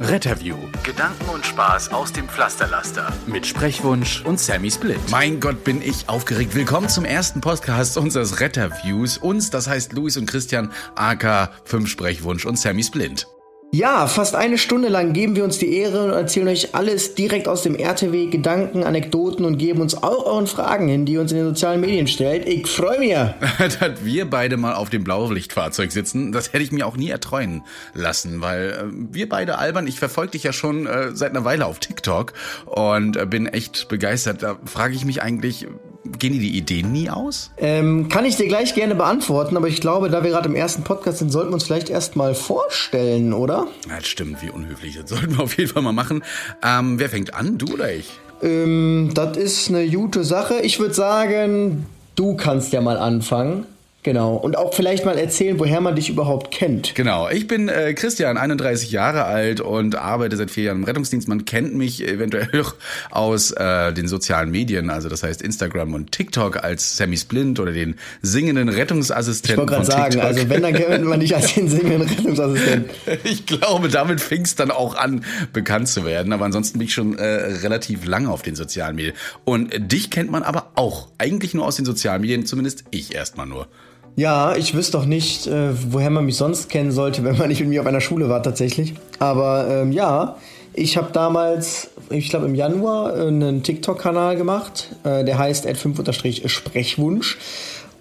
Retterview. Gedanken und Spaß aus dem Pflasterlaster. Mit Sprechwunsch und Sammy Split. Mein Gott, bin ich aufgeregt. Willkommen zum ersten Podcast unseres Retterviews. Uns, das heißt Luis und Christian, AK 5 Sprechwunsch und Sammy Splint. Ja, fast eine Stunde lang geben wir uns die Ehre und erzählen euch alles direkt aus dem RTW, Gedanken, Anekdoten und geben uns auch euren Fragen hin, die ihr uns in den sozialen Medien stellt. Ich freue mich. Dass wir beide mal auf dem Blaulichtfahrzeug sitzen, das hätte ich mir auch nie erträumen lassen, weil äh, wir beide albern, ich verfolge dich ja schon äh, seit einer Weile auf TikTok und äh, bin echt begeistert. Da frage ich mich eigentlich, gehen dir die Ideen nie aus? Ähm, kann ich dir gleich gerne beantworten, aber ich glaube, da wir gerade im ersten Podcast sind, sollten wir uns vielleicht erstmal vorstellen, oder? Ja, das stimmt, wie unhöflich. Das sollten wir auf jeden Fall mal machen. Ähm, wer fängt an, du oder ich? Ähm, das ist eine gute Sache. Ich würde sagen, du kannst ja mal anfangen. Genau. Und auch vielleicht mal erzählen, woher man dich überhaupt kennt. Genau. Ich bin äh, Christian, 31 Jahre alt und arbeite seit vier Jahren im Rettungsdienst. Man kennt mich eventuell auch aus äh, den sozialen Medien, also das heißt Instagram und TikTok als Sammy Splint oder den singenden Rettungsassistenten. Ich wollte gerade sagen, also wenn, dann kennt man dich als den singenden Rettungsassistenten. Ich glaube, damit fing es dann auch an, bekannt zu werden. Aber ansonsten bin ich schon äh, relativ lange auf den sozialen Medien. Und dich kennt man aber auch. Eigentlich nur aus den sozialen Medien, zumindest ich erstmal nur. Ja, ich wüsste doch nicht, äh, woher man mich sonst kennen sollte, wenn man nicht mit mir auf einer Schule war tatsächlich. Aber ähm, ja, ich habe damals, ich glaube im Januar, äh, einen TikTok-Kanal gemacht, äh, der heißt ad5-sprechwunsch.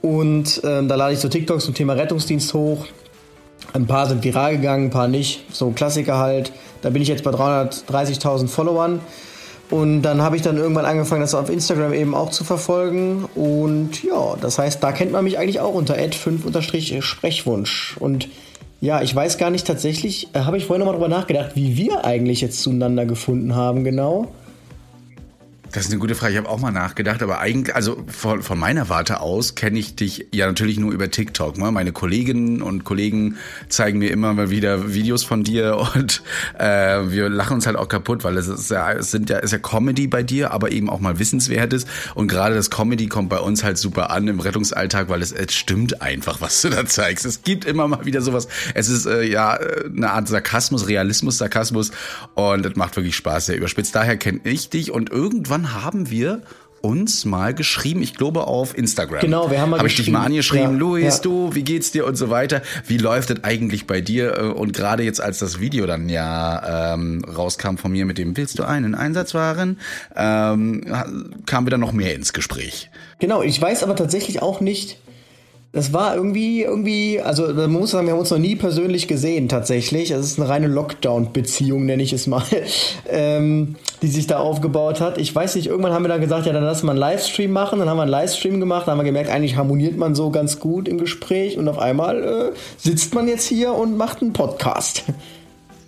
Und ähm, da lade ich so TikToks zum Thema Rettungsdienst hoch. Ein paar sind viral gegangen, ein paar nicht. So Klassiker halt. Da bin ich jetzt bei 330.000 Followern. Und dann habe ich dann irgendwann angefangen, das auf Instagram eben auch zu verfolgen. Und ja, das heißt, da kennt man mich eigentlich auch unter ad5-sprechwunsch. Und ja, ich weiß gar nicht tatsächlich, äh, habe ich vorhin nochmal drüber nachgedacht, wie wir eigentlich jetzt zueinander gefunden haben, genau. Das ist eine gute Frage. Ich habe auch mal nachgedacht, aber eigentlich, also von, von meiner Warte aus kenne ich dich ja natürlich nur über TikTok. Ne? Meine Kolleginnen und Kollegen zeigen mir immer mal wieder Videos von dir und äh, wir lachen uns halt auch kaputt, weil es ist ja, es sind ja, ist ja Comedy bei dir, aber eben auch mal Wissenswertes. Und gerade das Comedy kommt bei uns halt super an im Rettungsalltag, weil es, es stimmt einfach, was du da zeigst. Es gibt immer mal wieder sowas. Es ist äh, ja eine Art Sarkasmus, Realismus, Sarkasmus und es macht wirklich Spaß, sehr überspitzt. Daher kenne ich dich und irgendwann haben wir uns mal geschrieben, ich glaube auf Instagram. Genau, wir haben mal Hab ich dich mal geschrieben. angeschrieben, Ja, Luis, ja. du, wie geht's dir und so weiter. Wie läuft es eigentlich bei dir? Und gerade jetzt, als das Video dann ja ähm, rauskam von mir mit dem Willst du einen Einsatz wahren, ähm, kam wieder noch mehr ins Gespräch. Genau, ich weiß aber tatsächlich auch nicht. Das war irgendwie, irgendwie, also man muss sagen, wir haben uns noch nie persönlich gesehen tatsächlich. Es ist eine reine Lockdown-Beziehung, nenne ich es mal, ähm, die sich da aufgebaut hat. Ich weiß nicht, irgendwann haben wir dann gesagt, ja, dann lass mal einen Livestream machen. Dann haben wir einen Livestream gemacht, dann haben wir gemerkt, eigentlich harmoniert man so ganz gut im Gespräch und auf einmal äh, sitzt man jetzt hier und macht einen Podcast.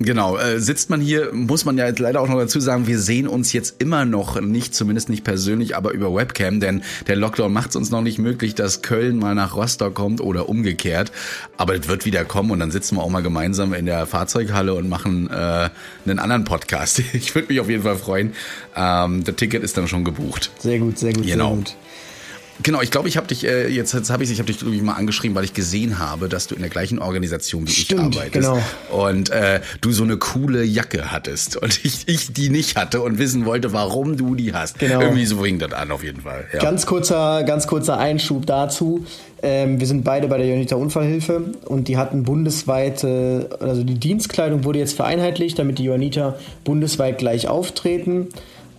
Genau, äh, sitzt man hier, muss man ja jetzt leider auch noch dazu sagen, wir sehen uns jetzt immer noch nicht, zumindest nicht persönlich, aber über Webcam, denn der Lockdown macht es uns noch nicht möglich, dass Köln mal nach Rostock kommt oder umgekehrt. Aber es wird wieder kommen und dann sitzen wir auch mal gemeinsam in der Fahrzeughalle und machen äh, einen anderen Podcast. Ich würde mich auf jeden Fall freuen. Ähm, das Ticket ist dann schon gebucht. Sehr gut, sehr gut, Genau. sehr gut. Genau, ich glaube, ich habe dich äh, jetzt, jetzt habe ich, ich habe dich ich, mal angeschrieben, weil ich gesehen habe, dass du in der gleichen Organisation wie Stimmt, ich arbeitest genau. und äh, du so eine coole Jacke hattest und ich, ich die nicht hatte und wissen wollte, warum du die hast. Genau. Irgendwie so fing das an auf jeden Fall. Ja. Ganz kurzer, ganz kurzer Einschub dazu. Ähm, wir sind beide bei der Jonita Unfallhilfe und die hatten bundesweite, also die Dienstkleidung wurde jetzt vereinheitlicht, damit die Johanniter bundesweit gleich auftreten.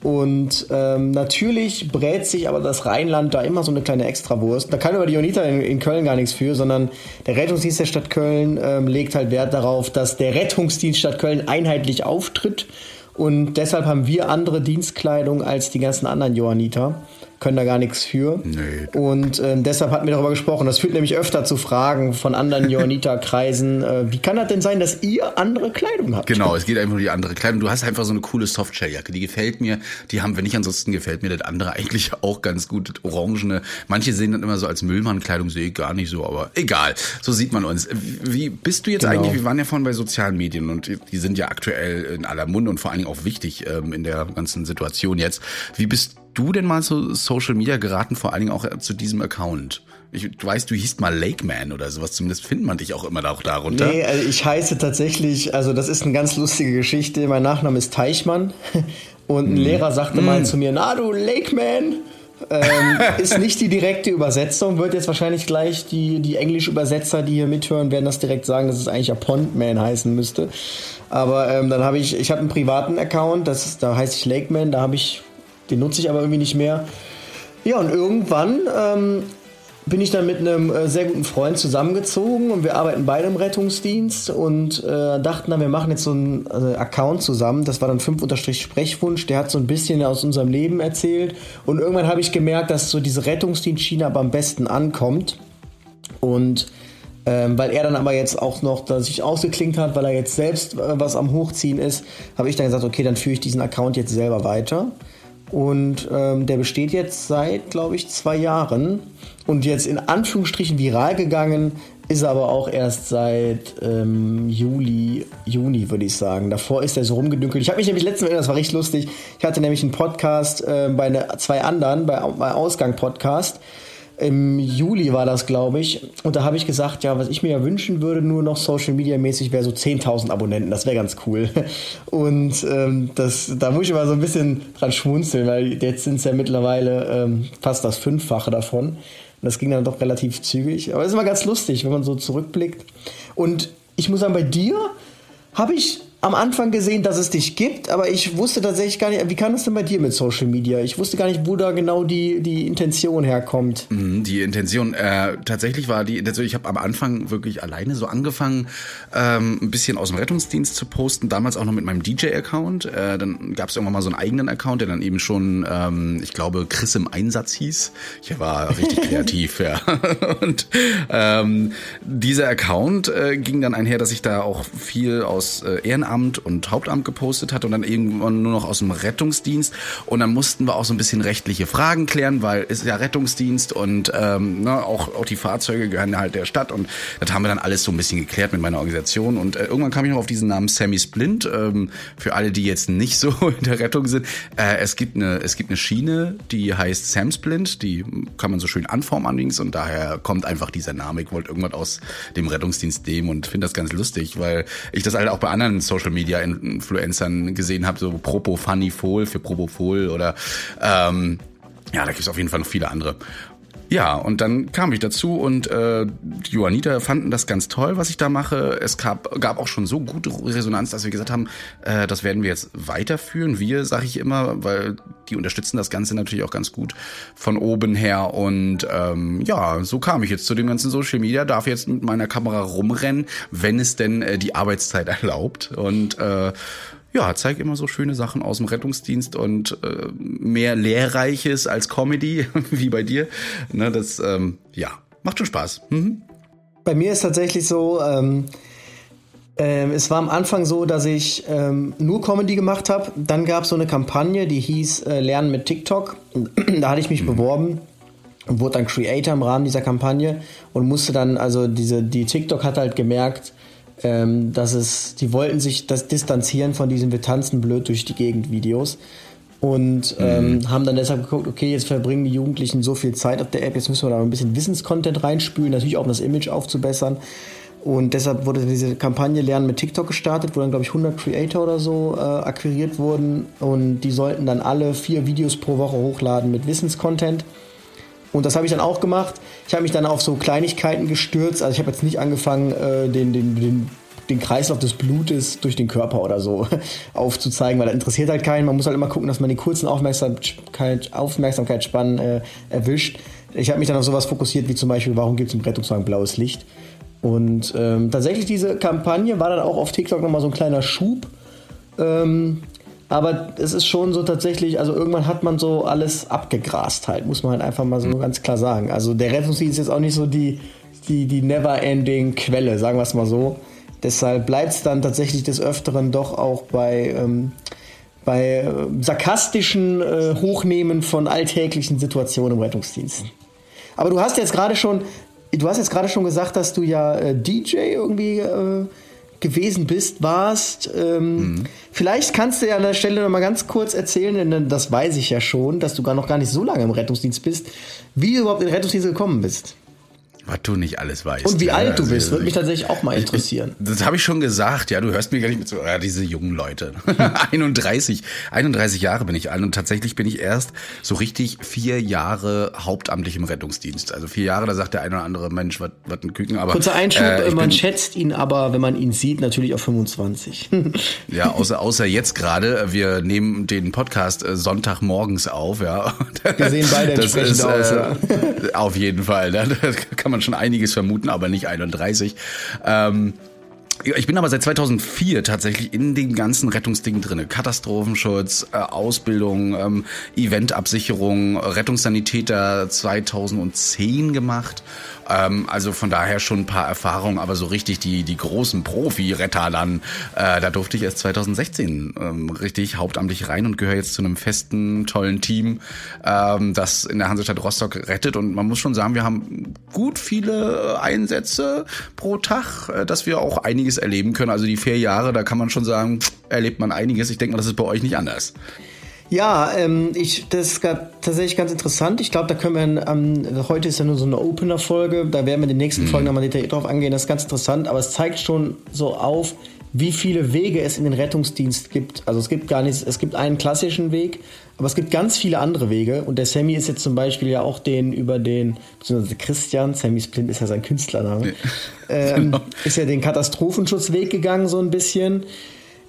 Und ähm, natürlich brät sich aber das Rheinland da immer so eine kleine Extrawurst. Da kann aber die Jonita in, in Köln gar nichts für, sondern der Rettungsdienst der Stadt Köln ähm, legt halt Wert darauf, dass der Rettungsdienst Stadt Köln einheitlich auftritt. Und deshalb haben wir andere Dienstkleidung als die ganzen anderen Johanniter. Können da gar nichts für. Nee. Und äh, deshalb hatten wir darüber gesprochen. Das führt nämlich öfter zu Fragen von anderen Johanniter-Kreisen. Äh, wie kann das denn sein, dass ihr andere Kleidung habt? Genau, es geht einfach um die andere Kleidung. Du hast einfach so eine coole Softshell-Jacke. Die gefällt mir. Die haben wir nicht. Ansonsten gefällt mir das andere eigentlich auch ganz gut. Das Orangene. Manche sehen dann immer so als Müllmann-Kleidung, sehe ich gar nicht so. Aber egal. So sieht man uns. Wie bist du jetzt genau. eigentlich? Wir waren ja vorhin bei sozialen Medien und die sind ja aktuell in aller Munde und vor allen Dingen auch wichtig ähm, in der ganzen Situation jetzt. Wie bist du denn mal zu Social Media geraten, vor allen Dingen auch zu diesem Account? Ich, du weißt, du hießt mal Lakeman oder sowas, zumindest findet man dich auch immer auch darunter. Nee, also ich heiße tatsächlich, also das ist eine ganz lustige Geschichte. Mein Nachname ist Teichmann und ein mm. Lehrer sagte mm. mal zu mir, na du Lakeman. ähm, ist nicht die direkte Übersetzung, wird jetzt wahrscheinlich gleich die, die englische Übersetzer, die hier mithören, werden das direkt sagen, dass es eigentlich ja Pondman heißen müsste. Aber ähm, dann habe ich, ich habe einen privaten Account, das ist, da heiße ich Lakeman, da habe ich den nutze ich aber irgendwie nicht mehr. Ja, und irgendwann ähm, bin ich dann mit einem äh, sehr guten Freund zusammengezogen und wir arbeiten beide im Rettungsdienst und äh, dachten dann, wir machen jetzt so einen äh, Account zusammen. Das war dann 5-Sprechwunsch. Der hat so ein bisschen aus unserem Leben erzählt. Und irgendwann habe ich gemerkt, dass so diese Rettungsdienstschiene aber am besten ankommt. Und ähm, weil er dann aber jetzt auch noch da sich ausgeklinkt hat, weil er jetzt selbst äh, was am Hochziehen ist, habe ich dann gesagt, okay, dann führe ich diesen Account jetzt selber weiter. Und ähm, der besteht jetzt seit, glaube ich, zwei Jahren. Und jetzt in Anführungsstrichen viral gegangen ist er aber auch erst seit ähm, Juli, Juni, würde ich sagen. Davor ist er so rumgedünkelt. Ich habe mich nämlich letztens, das war richtig lustig, ich hatte nämlich einen Podcast äh, bei ne, zwei anderen, bei, bei Ausgang-Podcast im Juli war das, glaube ich. Und da habe ich gesagt, ja, was ich mir ja wünschen würde, nur noch Social Media mäßig, wäre so 10.000 Abonnenten. Das wäre ganz cool. Und ähm, das, da muss ich immer so ein bisschen dran schmunzeln, weil jetzt sind es ja mittlerweile ähm, fast das Fünffache davon. Und das ging dann doch relativ zügig. Aber es ist immer ganz lustig, wenn man so zurückblickt. Und ich muss sagen, bei dir habe ich am Anfang gesehen, dass es dich gibt, aber ich wusste tatsächlich gar nicht, wie kann das denn bei dir mit Social Media? Ich wusste gar nicht, wo da genau die, die Intention herkommt. Mhm, die Intention, äh, tatsächlich war die, also ich habe am Anfang wirklich alleine so angefangen, ähm, ein bisschen aus dem Rettungsdienst zu posten, damals auch noch mit meinem DJ-Account. Äh, dann gab es irgendwann mal so einen eigenen Account, der dann eben schon, ähm, ich glaube, Chris im Einsatz hieß. Ich war richtig kreativ, ja. Und ähm, dieser Account äh, ging dann einher, dass ich da auch viel aus äh, Ehrenamt Ehrenamt und Hauptamt gepostet hat und dann irgendwann nur noch aus dem Rettungsdienst. Und dann mussten wir auch so ein bisschen rechtliche Fragen klären, weil es ist ja Rettungsdienst und ähm, ne, auch, auch die Fahrzeuge gehören halt der Stadt. Und das haben wir dann alles so ein bisschen geklärt mit meiner Organisation. Und äh, irgendwann kam ich noch auf diesen Namen Sammy Splint. Ähm, für alle, die jetzt nicht so in der Rettung sind. Äh, es, gibt eine, es gibt eine Schiene, die heißt Sam Splint. Die kann man so schön anformen allerdings. Und daher kommt einfach dieser Name. Ich wollte irgendwas aus dem Rettungsdienst nehmen und finde das ganz lustig, weil ich das halt auch bei anderen Social Social Media Influencern gesehen habe, so Propo Funny Fohl für Propofol oder ähm, ja, da gibt es auf jeden Fall noch viele andere. Ja, und dann kam ich dazu und äh, die Johanniter fanden das ganz toll, was ich da mache. Es gab, gab auch schon so gute Resonanz, dass wir gesagt haben, äh, das werden wir jetzt weiterführen. Wir, sage ich immer, weil die unterstützen das Ganze natürlich auch ganz gut von oben her. Und ähm, ja, so kam ich jetzt zu dem ganzen Social Media, darf jetzt mit meiner Kamera rumrennen, wenn es denn äh, die Arbeitszeit erlaubt. Und äh, ja, zeig immer so schöne Sachen aus dem Rettungsdienst und äh, mehr Lehrreiches als Comedy, wie bei dir. Ne, das, ähm, ja, macht schon Spaß. Mhm. Bei mir ist tatsächlich so, ähm, äh, es war am Anfang so, dass ich ähm, nur Comedy gemacht habe. Dann gab es so eine Kampagne, die hieß äh, Lernen mit TikTok. da hatte ich mich mhm. beworben und wurde dann Creator im Rahmen dieser Kampagne und musste dann, also diese, die TikTok hat halt gemerkt, ähm, dass es, die wollten sich das distanzieren von diesen Wir tanzen blöd durch die Gegend Videos und ähm, mhm. haben dann deshalb geguckt, okay, jetzt verbringen die Jugendlichen so viel Zeit auf der App, jetzt müssen wir da ein bisschen Wissenscontent reinspülen, natürlich auch um das Image aufzubessern. Und deshalb wurde diese Kampagne Lernen mit TikTok gestartet, wo dann, glaube ich, 100 Creator oder so äh, akquiriert wurden. Und die sollten dann alle vier Videos pro Woche hochladen mit Wissenscontent. Und das habe ich dann auch gemacht. Ich habe mich dann auf so Kleinigkeiten gestürzt. Also ich habe jetzt nicht angefangen, äh, den, den, den, den Kreislauf des Blutes durch den Körper oder so aufzuzeigen, weil das interessiert halt keinen. Man muss halt immer gucken, dass man die kurzen Aufmerksamkeit, Aufmerksamkeitsspannen äh, erwischt. Ich habe mich dann auf sowas fokussiert, wie zum Beispiel, warum gibt es im Rettungswagen blaues Licht? Und ähm, tatsächlich diese Kampagne war dann auch auf TikTok nochmal so ein kleiner Schub. Ähm, Aber es ist schon so tatsächlich, also irgendwann hat man so alles abgegrast halt, muss man halt einfach mal so mhm. ganz klar sagen. Also der Rettungsdienst ist jetzt auch nicht so die, die, die never-ending Quelle, sagen wir es mal so. Deshalb bleibt es dann tatsächlich des Öfteren doch auch bei, ähm, bei äh, sarkastischen äh, Hochnehmen von alltäglichen Situationen im Rettungsdienst. Aber du hast jetzt gerade schon, du hast jetzt gerade schon gesagt, dass du ja äh, DJ irgendwie äh, gewesen bist, warst. Ähm, mhm. Vielleicht kannst du ja an der Stelle noch mal ganz kurz erzählen, denn das weiß ich ja schon, dass du gar noch gar nicht so lange im Rettungsdienst bist, wie du überhaupt in den Rettungsdienst gekommen bist. Was du nicht alles weißt. Und wie ja, alt du also, bist, würde mich tatsächlich auch mal interessieren. Ich, das habe ich schon gesagt, ja, du hörst mir gar nicht mit so, ja, diese jungen Leute. 31, 31 Jahre bin ich alt und tatsächlich bin ich erst so richtig vier Jahre hauptamtlich im Rettungsdienst. Also vier Jahre, da sagt der eine oder andere Mensch, was ein Küken, aber. Kurzer Einschub, äh, man schätzt ihn aber, wenn man ihn sieht, natürlich auf 25. ja, außer, außer jetzt gerade, wir nehmen den Podcast äh, Sonntagmorgens auf, ja. Wir sehen beide entsprechend ist, aus, äh, ja. Auf jeden Fall, ne? das kann man schon einiges vermuten, aber nicht 31. Ähm, ich bin aber seit 2004 tatsächlich in den ganzen Rettungsdingen drinne. Katastrophenschutz, äh, Ausbildung, ähm, Eventabsicherung, Rettungssanitäter 2010 gemacht ähm, also von daher schon ein paar Erfahrungen, aber so richtig die, die großen Profi-Retter dann, äh, da durfte ich erst 2016 ähm, richtig hauptamtlich rein und gehöre jetzt zu einem festen, tollen Team, das in der Hansestadt Rostock rettet. Und man muss schon sagen, wir haben gut viele Einsätze pro Tag, äh, dass wir auch einiges erleben können. Also die vier Jahre, da kann man schon sagen, erlebt man einiges. Ich denke mal, das ist bei euch nicht anders. Ja, ähm, ich, das ist tatsächlich ganz interessant. Ich glaube, da können wir, ähm, heute ist ja nur so eine Opener-Folge, da werden wir in den nächsten mhm. Folgen nochmal detailliert drauf angehen. Das ist ganz interessant, aber es zeigt schon so auf, wie viele Wege es in den Rettungsdienst gibt. Also es gibt gar nichts, es gibt einen klassischen Weg, aber es gibt ganz viele andere Wege. Und der Sammy ist jetzt zum Beispiel ja auch den über den, beziehungsweise Christian, Sammy Splint ist ja sein Künstlername, nee. ähm, genau. ist ja den Katastrophenschutzweg gegangen so ein bisschen.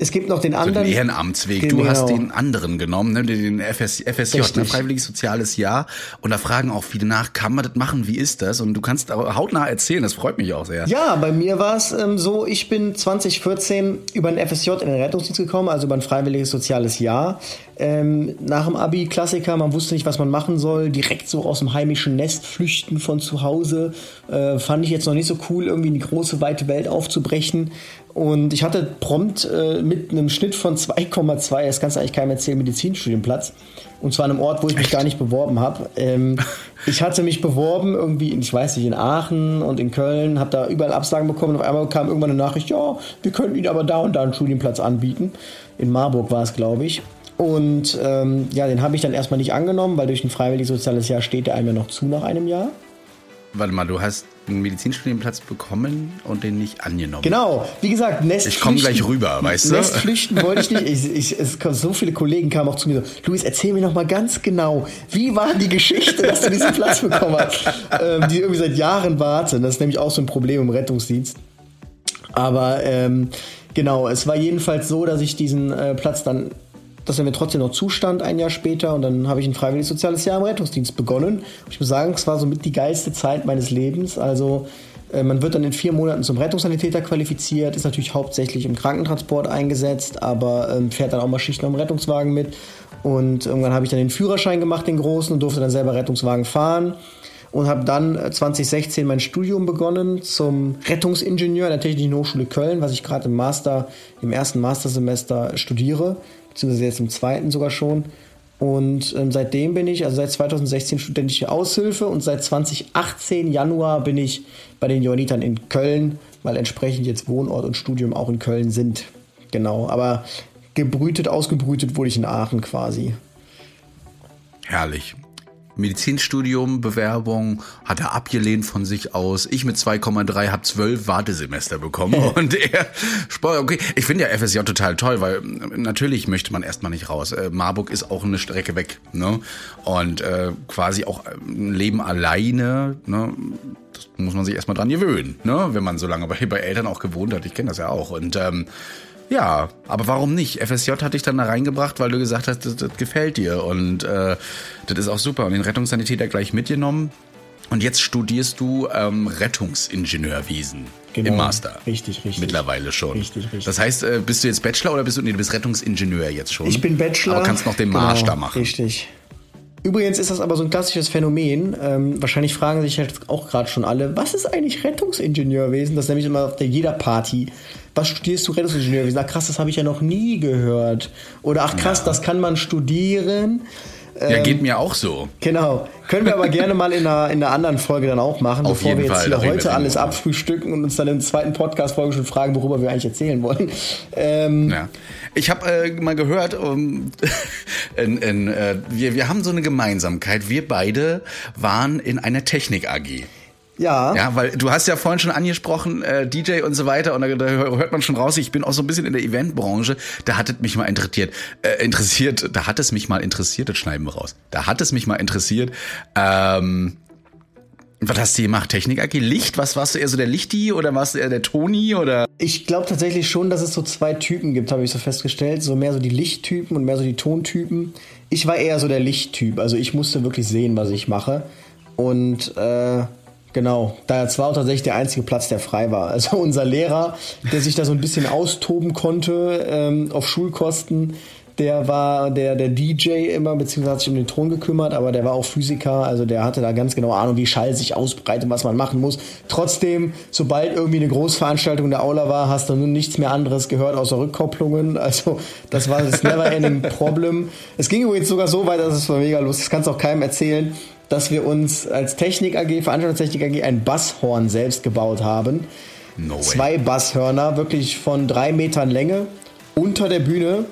Es gibt noch den anderen. So den Ehrenamtsweg. Genau. Du hast den anderen genommen, ne? den FS, FSJ, ne? Freiwilliges Soziales Jahr. Und da fragen auch viele nach, kann man das machen? Wie ist das? Und du kannst hautnah erzählen, das freut mich auch sehr. Ja, bei mir war es ähm, so, ich bin 2014 über den FSJ in den Rettungsdienst gekommen, also über ein Freiwilliges Soziales Jahr. Ähm, nach dem Abi Klassiker, man wusste nicht, was man machen soll, direkt so aus dem heimischen Nest flüchten von zu Hause. Äh, fand ich jetzt noch nicht so cool, irgendwie in die große, weite Welt aufzubrechen. Und ich hatte prompt äh, mit einem Schnitt von 2,2, das kannst du eigentlich keinem erzählen, Medizinstudienplatz. Und zwar an einem Ort, wo ich mich gar nicht beworben habe. Ähm, ich hatte mich beworben irgendwie, ich weiß nicht, in Aachen und in Köln, habe da überall Absagen bekommen. Und auf einmal kam irgendwann eine Nachricht, ja, wir können Ihnen aber da und da einen Studienplatz anbieten. In Marburg war es, glaube ich. Und ähm, ja, den habe ich dann erstmal nicht angenommen, weil durch ein freiwilliges soziales Jahr steht der einem ja noch zu nach einem Jahr. Warte mal, du hast einen Medizinstudienplatz bekommen und den nicht angenommen. Genau, wie gesagt, Nest. Ich komme gleich rüber, weißt du? Nestflüchten wollte ich nicht. Ich, ich, es, so viele Kollegen kamen auch zu mir so, Luis, erzähl mir noch mal ganz genau, wie war die Geschichte, dass du diesen Platz bekommen hast? Ähm, die irgendwie seit Jahren warten. Das ist nämlich auch so ein Problem im Rettungsdienst. Aber ähm, genau, es war jedenfalls so, dass ich diesen äh, Platz dann dass er mir trotzdem noch zustand ein Jahr später und dann habe ich ein freiwilliges soziales Jahr im Rettungsdienst begonnen. Ich muss sagen, es war somit die geilste Zeit meines Lebens. Also äh, man wird dann in vier Monaten zum Rettungssanitäter qualifiziert, ist natürlich hauptsächlich im Krankentransport eingesetzt, aber ähm, fährt dann auch mal Schichten am Rettungswagen mit. Und irgendwann habe ich dann den Führerschein gemacht, den großen, und durfte dann selber Rettungswagen fahren und habe dann 2016 äh, mein Studium begonnen zum Rettungsingenieur an der Technischen Hochschule Köln, was ich gerade im Master, im ersten Mastersemester studiere beziehungsweise jetzt im zweiten sogar schon. Und ähm, seitdem bin ich, also seit 2016 studentische Aushilfe und seit 2018 Januar bin ich bei den Johannitern in Köln, weil entsprechend jetzt Wohnort und Studium auch in Köln sind. Genau, aber gebrütet, ausgebrütet wurde ich in Aachen quasi. Herrlich. Medizinstudium, Bewerbung, hat er abgelehnt von sich aus. Ich mit 2,3 habe zwölf Wartesemester bekommen und er, okay, ich finde ja FSJ total toll, weil natürlich möchte man erstmal nicht raus. Äh, Marburg ist auch eine Strecke weg, ne? Und äh, quasi auch ein Leben alleine, ne? Das muss man sich erstmal dran gewöhnen, ne? Wenn man so lange bei, bei Eltern auch gewohnt hat. Ich kenne das ja auch und ähm, ja, aber warum nicht? FSJ hat dich dann da reingebracht, weil du gesagt hast, das, das gefällt dir und äh, das ist auch super. Und den Rettungssanitäter gleich mitgenommen. Und jetzt studierst du ähm, Rettungsingenieurwesen. Genau. Im Master. Richtig, richtig. Mittlerweile schon. Richtig, richtig. Das heißt, äh, bist du jetzt Bachelor oder bist du, nee, du bist Rettungsingenieur jetzt schon? Ich bin Bachelor. Aber kannst noch den genau, da machen. Richtig. Übrigens ist das aber so ein klassisches Phänomen. Ähm, wahrscheinlich fragen sich halt auch gerade schon alle, was ist eigentlich Rettungsingenieurwesen? Das ist nämlich immer auf der jeder Party. Was studierst du Rettungsingenieurwesen? Ach krass, das habe ich ja noch nie gehört. Oder ach krass, ja. das kann man studieren. Ja, geht mir auch so. Genau. Können wir aber gerne mal in einer, in einer anderen Folge dann auch machen, Auf bevor wir jetzt Fall, hier heute alles abfrühstücken und uns dann in der zweiten Podcast-Folge schon fragen, worüber wir eigentlich erzählen wollen. Ähm, ja. Ich habe äh, mal gehört, um, in, in, äh, wir, wir haben so eine Gemeinsamkeit. Wir beide waren in einer Technik-AG. Ja. Ja, weil du hast ja vorhin schon angesprochen, äh, DJ und so weiter, und da, da, hört man schon raus, ich bin auch so ein bisschen in der Eventbranche, da hat es mich mal interessiert, äh, interessiert, da hat es mich mal interessiert, das schneiden wir raus. Da hat es mich mal interessiert, ähm, was hast du gemacht? Technik AG? Licht? Was warst du eher so der Lichti oder warst du eher der Toni oder? Ich glaube tatsächlich schon, dass es so zwei Typen gibt, habe ich so festgestellt. So mehr so die Lichttypen und mehr so die Tontypen. Ich war eher so der Lichttyp. Also ich musste wirklich sehen, was ich mache. Und äh, Genau, da war auch tatsächlich der einzige Platz, der frei war. Also unser Lehrer, der sich da so ein bisschen austoben konnte ähm, auf Schulkosten, der war der, der DJ immer, beziehungsweise hat sich um den Ton gekümmert, aber der war auch Physiker, also der hatte da ganz genau Ahnung, wie Schall sich ausbreitet, was man machen muss. Trotzdem, sobald irgendwie eine Großveranstaltung in der Aula war, hast du nun nichts mehr anderes gehört außer Rückkopplungen. Also das war das Never-Ending Problem. Es ging übrigens sogar so weit, dass es war mega lustig, das kannst du auch keinem erzählen dass wir uns als Technik AG, Veranstaltungstechnik AG, ein Basshorn selbst gebaut haben. No Zwei Basshörner, wirklich von drei Metern Länge, unter der Bühne.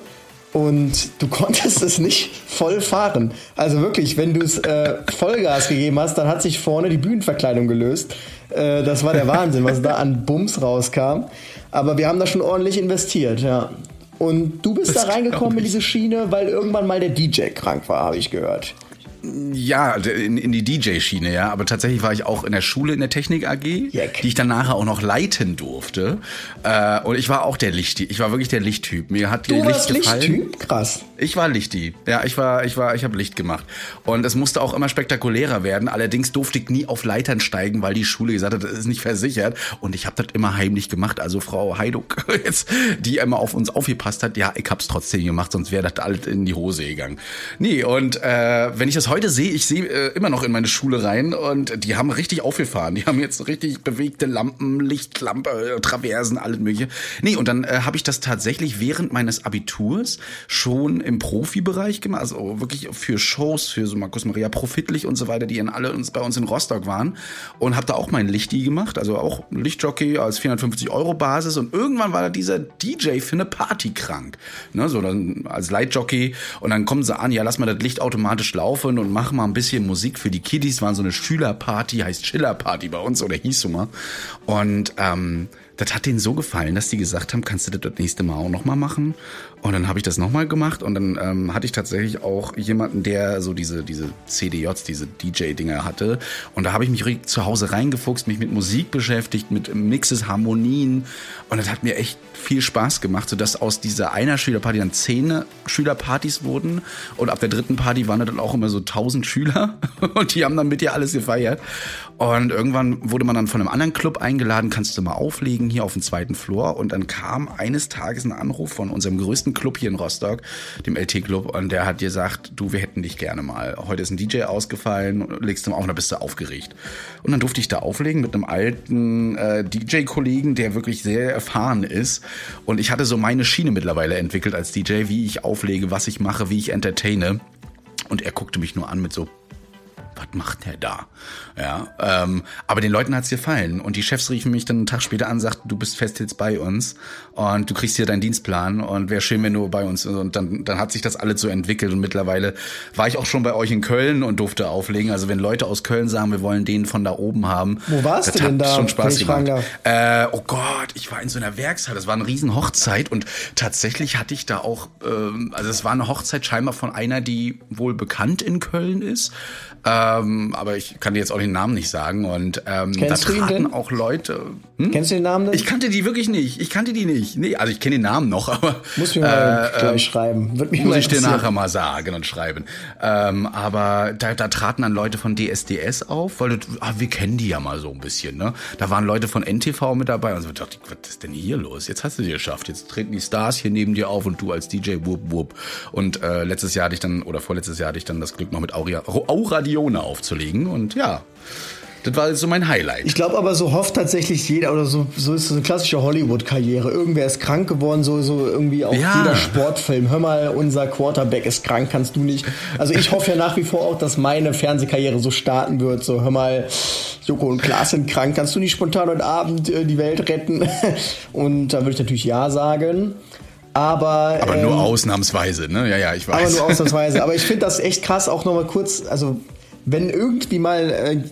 Und du konntest es nicht voll fahren. Also wirklich, wenn du es äh, Vollgas gegeben hast, dann hat sich vorne die Bühnenverkleidung gelöst. Äh, das war der Wahnsinn, was da an Bums rauskam. Aber wir haben da schon ordentlich investiert, ja. Und du bist das da reingekommen in diese Schiene, weil irgendwann mal der DJ krank war, habe ich gehört. Ja, in, in die DJ-Schiene, ja. Aber tatsächlich war ich auch in der Schule in der Technik AG, Jack. die ich dann nachher auch noch leiten durfte. Äh, und ich war auch der Lichti. Ich war wirklich der Lichttyp. Mir hat du Licht warst gefallen. Lichttyp? Krass. Ich war Lichti. Ja, ich war, ich war, ich habe Licht gemacht. Und es musste auch immer spektakulärer werden. Allerdings durfte ich nie auf Leitern steigen, weil die Schule gesagt hat, das ist nicht versichert. Und ich habe das immer heimlich gemacht. Also Frau Heiduk, jetzt, die immer auf uns aufgepasst hat, ja, ich hab's trotzdem gemacht, sonst wäre das alles in die Hose gegangen. Nee, und äh, wenn ich das heute sehe, ich sehe äh, immer noch in meine Schule rein und die haben richtig aufgefahren. Die haben jetzt richtig bewegte Lampen, Lichtlampe, Traversen, alles mögliche. Nee, und dann äh, habe ich das tatsächlich während meines Abiturs schon im Profibereich gemacht, also wirklich für Shows, für so Markus Maria Profitlich und so weiter, die in alle uns bei uns in Rostock waren und habe da auch mein Lichti gemacht, also auch Lichtjockey als 450 Euro Basis und irgendwann war da dieser DJ für eine Party krank, ne, so dann als Lightjockey und dann kommen sie an, ja lass mal das Licht automatisch laufen und mach mal ein bisschen Musik für die Kiddies, war so eine Schülerparty, heißt Chillerparty bei uns oder hieß so mal. Und ähm, das hat denen so gefallen, dass die gesagt haben, kannst du das das nächste Mal auch nochmal machen? Und dann habe ich das nochmal gemacht und dann ähm, hatte ich tatsächlich auch jemanden, der so diese, diese CDJs, diese DJ-Dinger hatte. Und da habe ich mich zu Hause reingefuchst, mich mit Musik beschäftigt, mit Mixes, Harmonien. Und das hat mir echt viel Spaß gemacht, sodass aus dieser einer Schülerparty dann zehn Schülerpartys wurden. Und ab der dritten Party waren dann auch immer so tausend Schüler. Und die haben dann mit dir alles gefeiert. Und irgendwann wurde man dann von einem anderen Club eingeladen, kannst du mal auflegen hier auf dem zweiten Floor. Und dann kam eines Tages ein Anruf von unserem größten Club hier in Rostock, dem LT-Club, und der hat gesagt, du, wir hätten dich gerne mal. Heute ist ein DJ ausgefallen, legst du auf da bist du aufgeregt. Und dann durfte ich da auflegen mit einem alten äh, DJ-Kollegen, der wirklich sehr erfahren ist. Und ich hatte so meine Schiene mittlerweile entwickelt als DJ, wie ich auflege, was ich mache, wie ich entertaine. Und er guckte mich nur an mit so was macht der da? Ja, ähm, aber den Leuten hat's gefallen und die Chefs riefen mich dann einen Tag später an, sagten, du bist fest jetzt bei uns und du kriegst hier deinen Dienstplan und wäre schön, wenn du bei uns und dann dann hat sich das alles so entwickelt und mittlerweile war ich auch schon bei euch in Köln und durfte auflegen. Also wenn Leute aus Köln sagen, wir wollen den von da oben haben, wo warst du denn da? Schon Spaß gemacht. Äh, oh Gott, ich war in so einer Werkshalle. Das war eine riesen Hochzeit und tatsächlich hatte ich da auch, ähm, also es war eine Hochzeit scheinbar von einer, die wohl bekannt in Köln ist. Äh, ähm, aber ich kann dir jetzt auch den Namen nicht sagen. Und ähm, da traten auch Leute. Hm? Kennst du den Namen denn? Ich kannte die wirklich nicht. Ich kannte die nicht. Nee, also ich kenne den Namen noch, aber. Muss mir mal äh, gleich schreiben. Wird mich muss ich dir nachher mal sagen und schreiben. Ähm, aber da, da traten dann Leute von DSDS auf, weil das, ah, wir kennen die ja mal so ein bisschen, ne? Da waren Leute von NTV mit dabei und so dachte ich, was ist denn hier los? Jetzt hast du dir geschafft. Jetzt treten die Stars hier neben dir auf und du als DJ wupp wupp. Und äh, letztes Jahr hatte ich dann, oder vorletztes Jahr hatte ich dann das Glück noch mit Auria, Auradione aufzulegen und ja. Das war so mein Highlight. Ich glaube aber, so hofft tatsächlich jeder, oder so, so ist es eine klassische Hollywood-Karriere. Irgendwer ist krank geworden, so, so irgendwie auch ja. jeder Sportfilm. Hör mal, unser Quarterback ist krank, kannst du nicht. Also ich hoffe ja nach wie vor auch, dass meine Fernsehkarriere so starten wird. So, hör mal, Joko und Klaas sind krank, kannst du nicht spontan heute Abend äh, die Welt retten? und da würde ich natürlich Ja sagen. Aber, aber nur ähm, ausnahmsweise, ne? Ja, ja, ich weiß. Aber nur ausnahmsweise. aber ich finde das echt krass, auch nochmal kurz, also wenn irgendwie mal äh,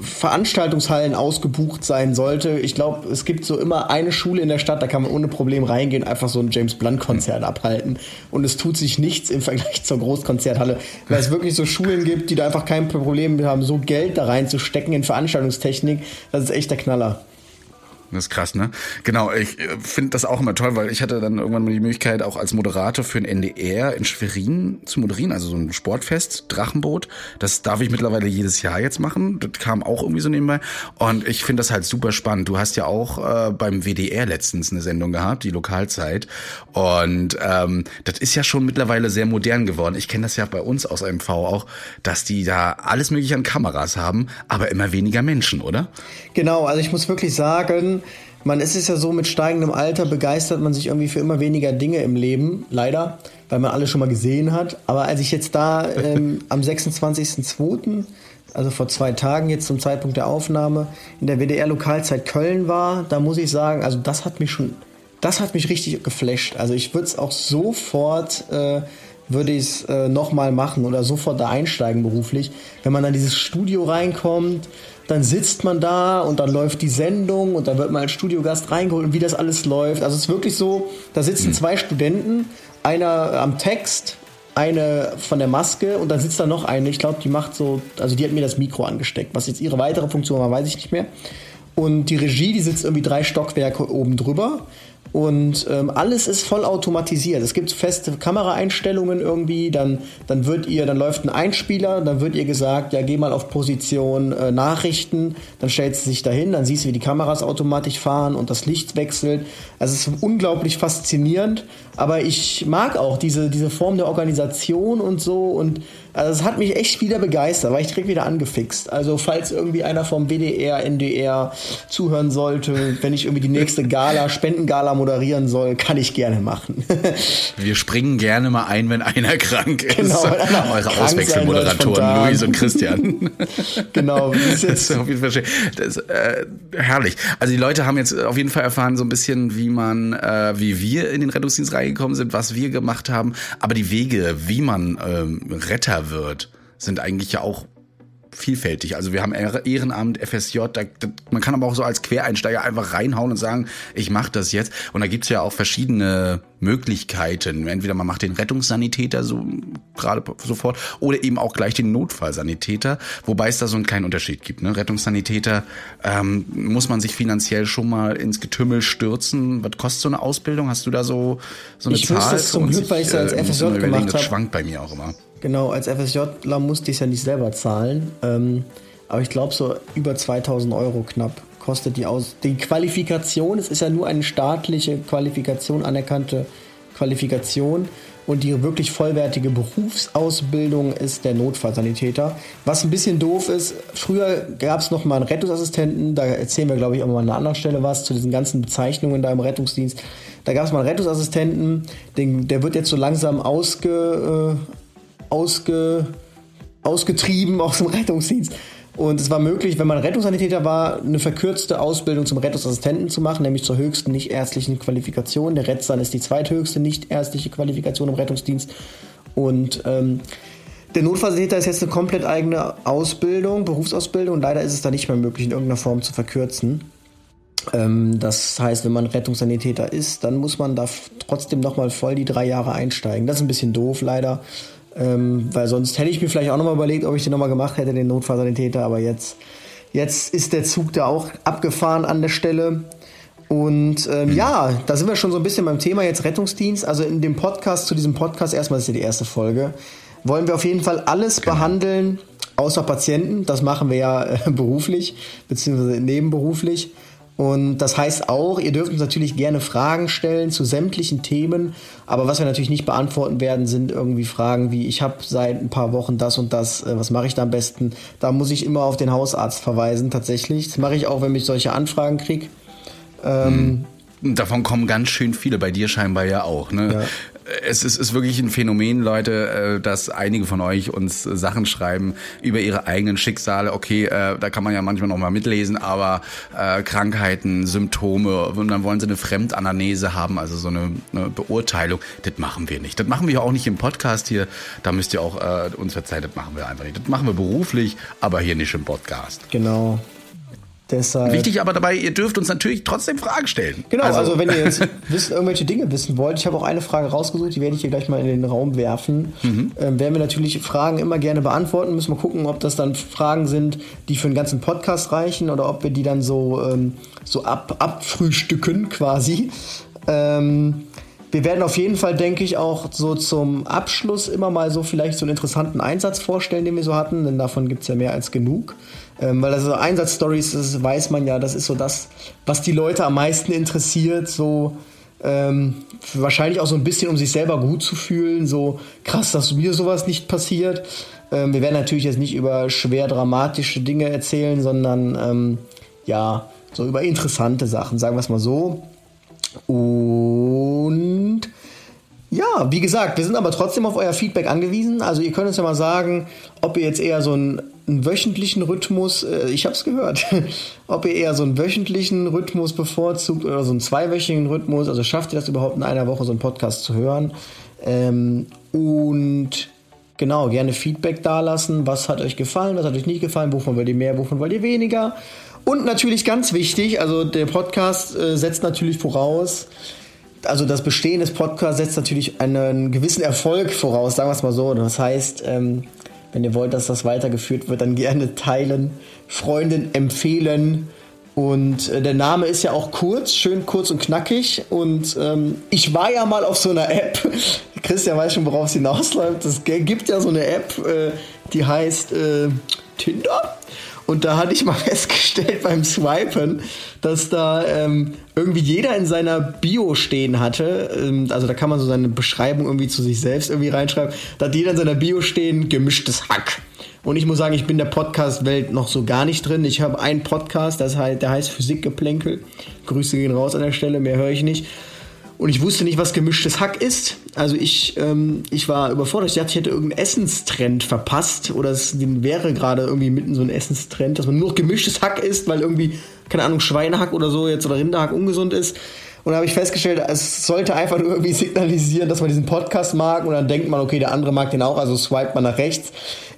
Veranstaltungshallen ausgebucht sein sollte. Ich glaube, es gibt so immer eine Schule in der Stadt, da kann man ohne Problem reingehen, einfach so ein James Blunt Konzert abhalten. Und es tut sich nichts im Vergleich zur Großkonzerthalle, weil es wirklich so Schulen gibt, die da einfach kein Problem haben, so Geld da reinzustecken in Veranstaltungstechnik. Das ist echt der Knaller. Das ist krass, ne? Genau, ich äh, finde das auch immer toll, weil ich hatte dann irgendwann mal die Möglichkeit, auch als Moderator für ein NDR in Schwerin zu moderieren, also so ein Sportfest, Drachenboot. Das darf ich mittlerweile jedes Jahr jetzt machen. Das kam auch irgendwie so nebenbei. Und ich finde das halt super spannend. Du hast ja auch äh, beim WDR letztens eine Sendung gehabt, die Lokalzeit. Und ähm, das ist ja schon mittlerweile sehr modern geworden. Ich kenne das ja bei uns aus MV auch, dass die da alles mögliche an Kameras haben, aber immer weniger Menschen, oder? Genau, also ich muss wirklich sagen, man ist es ja so, mit steigendem Alter begeistert man sich irgendwie für immer weniger Dinge im Leben, leider, weil man alles schon mal gesehen hat. Aber als ich jetzt da ähm, am 26.02., also vor zwei Tagen jetzt zum Zeitpunkt der Aufnahme, in der WDR-Lokalzeit Köln war, da muss ich sagen, also das hat mich schon, das hat mich richtig geflasht. Also ich würde es auch sofort... Äh, würde ich es äh, nochmal machen oder sofort da einsteigen beruflich. Wenn man dann dieses Studio reinkommt, dann sitzt man da und dann läuft die Sendung und dann wird mal ein Studiogast reingeholt und wie das alles läuft. Also es ist wirklich so, da sitzen hm. zwei Studenten, einer am Text, eine von der Maske und dann sitzt da noch eine, ich glaube, die macht so, also die hat mir das Mikro angesteckt. Was jetzt ihre weitere Funktion war, weiß ich nicht mehr. Und die Regie, die sitzt irgendwie drei Stockwerke oben drüber. Und ähm, alles ist voll automatisiert. Es gibt feste Kameraeinstellungen irgendwie, dann, dann wird ihr, dann läuft ein Einspieler, dann wird ihr gesagt, ja, geh mal auf Position äh, Nachrichten, dann stellt sie sich dahin, dann siehst du, wie die Kameras automatisch fahren und das Licht wechselt. Also es ist unglaublich faszinierend, aber ich mag auch diese, diese Form der Organisation und so und also es hat mich echt wieder begeistert, weil ich direkt wieder angefixt. Also falls irgendwie einer vom WDR, NDR zuhören sollte, wenn ich irgendwie die nächste Gala, Spendengala moderieren soll, kann ich gerne machen. Wir springen gerne mal ein, wenn einer krank ist. Genau, einer Eure Auswechselmoderatoren, Luis und Christian. genau. Das ist, auf jeden Fall schön. Das ist, äh, herrlich. Also die Leute haben jetzt auf jeden Fall erfahren so ein bisschen, wie man, äh, wie wir in den Rettungsdienst reingekommen sind, was wir gemacht haben. Aber die Wege, wie man ähm, Retter wird, sind eigentlich ja auch vielfältig. Also wir haben Ehrenamt, FSJ, da, da, man kann aber auch so als Quereinsteiger einfach reinhauen und sagen, ich mache das jetzt. Und da gibt's ja auch verschiedene Möglichkeiten. Entweder man macht den Rettungssanitäter so gerade sofort oder eben auch gleich den Notfallsanitäter, wobei es da so einen kleinen Unterschied gibt. Ne? Rettungssanitäter ähm, muss man sich finanziell schon mal ins Getümmel stürzen. Was kostet so eine Ausbildung? Hast du da so, so eine ich Zahl? Ich zum Glück, weil ich es als äh, FSJ gemacht habe. Das schwankt bei mir auch immer. Genau, als FSJler musste ich es ja nicht selber zahlen. Ähm, aber ich glaube, so über 2000 Euro knapp kostet die Aus. Die Qualifikation, es ist ja nur eine staatliche Qualifikation, anerkannte Qualifikation. Und die wirklich vollwertige Berufsausbildung ist der Notfallsanitäter. Was ein bisschen doof ist, früher gab es noch mal einen Rettungsassistenten, da erzählen wir, glaube ich, auch mal an einer anderen Stelle was zu diesen ganzen Bezeichnungen da im Rettungsdienst. Da gab es mal einen Rettungsassistenten, den, der wird jetzt so langsam ausge, äh, ausge, ausgetrieben aus dem Rettungsdienst. Und es war möglich, wenn man Rettungssanitäter war, eine verkürzte Ausbildung zum Rettungsassistenten zu machen, nämlich zur höchsten nichtärztlichen Qualifikation. Der Rettsan ist die zweithöchste nichtärztliche Qualifikation im Rettungsdienst. Und ähm, der Notfallsanitäter ist jetzt eine komplett eigene Ausbildung, Berufsausbildung. Und leider ist es da nicht mehr möglich, in irgendeiner Form zu verkürzen. Ähm, das heißt, wenn man Rettungssanitäter ist, dann muss man da trotzdem nochmal voll die drei Jahre einsteigen. Das ist ein bisschen doof, leider. Ähm, weil sonst hätte ich mir vielleicht auch nochmal überlegt, ob ich den nochmal gemacht hätte, den Notfallsanitäter. Aber jetzt, jetzt ist der Zug da auch abgefahren an der Stelle. Und ähm, ja, da sind wir schon so ein bisschen beim Thema jetzt Rettungsdienst. Also in dem Podcast, zu diesem Podcast, erstmal ist ja die erste Folge, wollen wir auf jeden Fall alles genau. behandeln, außer Patienten. Das machen wir ja äh, beruflich, beziehungsweise nebenberuflich. Und das heißt auch, ihr dürft uns natürlich gerne Fragen stellen zu sämtlichen Themen. Aber was wir natürlich nicht beantworten werden, sind irgendwie Fragen wie, ich habe seit ein paar Wochen das und das, äh, was mache ich da am besten? Da muss ich immer auf den Hausarzt verweisen, tatsächlich. Das mache ich auch, wenn ich solche Anfragen kriege. Ähm, hm. Davon kommen ganz schön viele, bei dir scheinbar ja auch. Ne? Es ist, ist wirklich ein Phänomen, Leute, äh, dass einige von euch uns Sachen schreiben über ihre eigenen Schicksale. Okay, äh, da kann man ja manchmal noch mal mitlesen, aber äh, Krankheiten, Symptome und dann wollen sie eine Fremdanamnese haben, also so eine, Beurteilung. Das machen wir nicht. Das machen wir auch nicht im Podcast hier. Da müsst ihr auch uns verzeihen, das machen wir einfach nicht. Das machen wir beruflich, aber hier nicht im Podcast. Genau. Deshalb Wichtig aber dabei, ihr dürft uns natürlich trotzdem Fragen stellen. Genau, also, also wenn ihr jetzt wisst, irgendwelche Dinge wissen wollt, ich habe auch eine Frage rausgesucht, die werde ich hier gleich mal in den Raum werfen. Mhm. Ähm, werden wir natürlich Fragen immer gerne beantworten. Müssen wir gucken, ob das dann Fragen sind, die für einen ganzen Podcast reichen oder ob wir die dann so, ähm, so ab, abfrühstücken quasi. Ähm, wir werden auf jeden Fall, denke ich, auch so zum Abschluss immer mal so vielleicht so einen interessanten Einsatz vorstellen, den wir so hatten, denn davon gibt es ja mehr als genug. Ähm, weil also Einsatzstories, das weiß man ja, das ist so das, was die Leute am meisten interessiert, so ähm, wahrscheinlich auch so ein bisschen, um sich selber gut zu fühlen, so krass, dass mir sowas nicht passiert. Ähm, wir werden natürlich jetzt nicht über schwer dramatische Dinge erzählen, sondern ähm, ja, so über interessante Sachen, sagen wir es mal so. Und ja, wie gesagt, wir sind aber trotzdem auf euer Feedback angewiesen. Also ihr könnt uns ja mal sagen, ob ihr jetzt eher so einen, einen wöchentlichen Rhythmus, äh, ich habe es gehört, ob ihr eher so einen wöchentlichen Rhythmus bevorzugt oder so einen zweiwöchigen Rhythmus. Also schafft ihr das überhaupt in einer Woche so einen Podcast zu hören? Ähm, und genau, gerne Feedback dalassen. Was hat euch gefallen, was hat euch nicht gefallen, wovon wollt ihr mehr, wovon wollt ihr weniger? Und natürlich ganz wichtig, also der Podcast äh, setzt natürlich voraus, also das Bestehen des Podcasts setzt natürlich einen gewissen Erfolg voraus, sagen wir es mal so. Das heißt, ähm, wenn ihr wollt, dass das weitergeführt wird, dann gerne teilen, Freunden empfehlen. Und äh, der Name ist ja auch kurz, schön kurz und knackig. Und ähm, ich war ja mal auf so einer App. Christian weiß schon, worauf es hinausläuft. Es gibt ja so eine App, äh, die heißt äh, Tinder. Und da hatte ich mal festgestellt beim Swipen, dass da ähm, irgendwie jeder in seiner Bio stehen hatte. Ähm, also da kann man so seine Beschreibung irgendwie zu sich selbst irgendwie reinschreiben. Da hat jeder in seiner Bio stehen, gemischtes Hack. Und ich muss sagen, ich bin der Podcast-Welt noch so gar nicht drin. Ich habe einen Podcast, das heißt, der heißt Physikgeplänkel. Grüße gehen raus an der Stelle, mehr höre ich nicht. Und ich wusste nicht, was gemischtes Hack ist. Also ich, ähm, ich war überfordert. Ich dachte, ich hätte irgendeinen Essenstrend verpasst. Oder es wäre gerade irgendwie mitten so ein Essenstrend, dass man nur gemischtes Hack isst, weil irgendwie, keine Ahnung, Schweinehack oder so jetzt oder Rinderhack ungesund ist. Und da habe ich festgestellt, es sollte einfach nur irgendwie signalisieren, dass man diesen Podcast mag. Und dann denkt man, okay, der andere mag den auch, also swipet man nach rechts.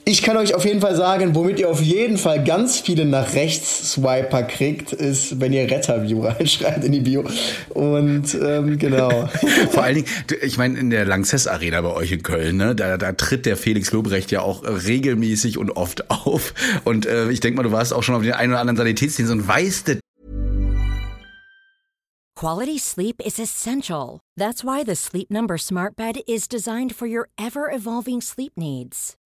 Ich kann euch auf jeden Fall sagen, womit ihr auf jeden Fall ganz viele nach rechts Swiper kriegt, ist, wenn ihr Retterview reinschreibt in die Bio. Und ähm, genau. Vor allen Dingen, ich meine, in der Lanxess Arena bei euch in Köln, ne, da, da tritt der Felix Lobrecht ja auch regelmäßig und oft auf. Und äh, ich denke mal, du warst auch schon auf den einen oder anderen Sanitätsdienst und weißt das. Quality sleep is essential. That's why the Sleep Number Smart Bed is designed for your ever-evolving sleep needs.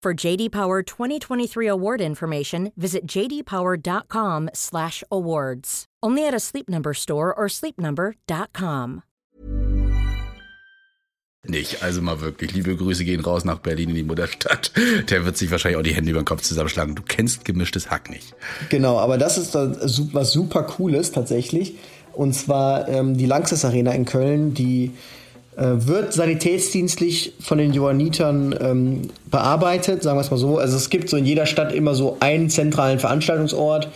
For JD Power 2023 award information, visit jdpower.com/awards. Only at a Sleep Number store or sleepnumber.com. Nicht, also mal wirklich, liebe Grüße gehen raus nach Berlin in die Mutterstadt. Der wird sich wahrscheinlich auch die Hände über den Kopf zusammenschlagen. Du kennst gemischtes Hack nicht. Genau, aber das ist was super Cooles tatsächlich. Und zwar ähm, die Lanxess Arena in Köln, die wird sanitätsdienstlich von den Johannitern ähm, bearbeitet, sagen wir es mal so. Also es gibt so in jeder Stadt immer so einen zentralen Veranstaltungsort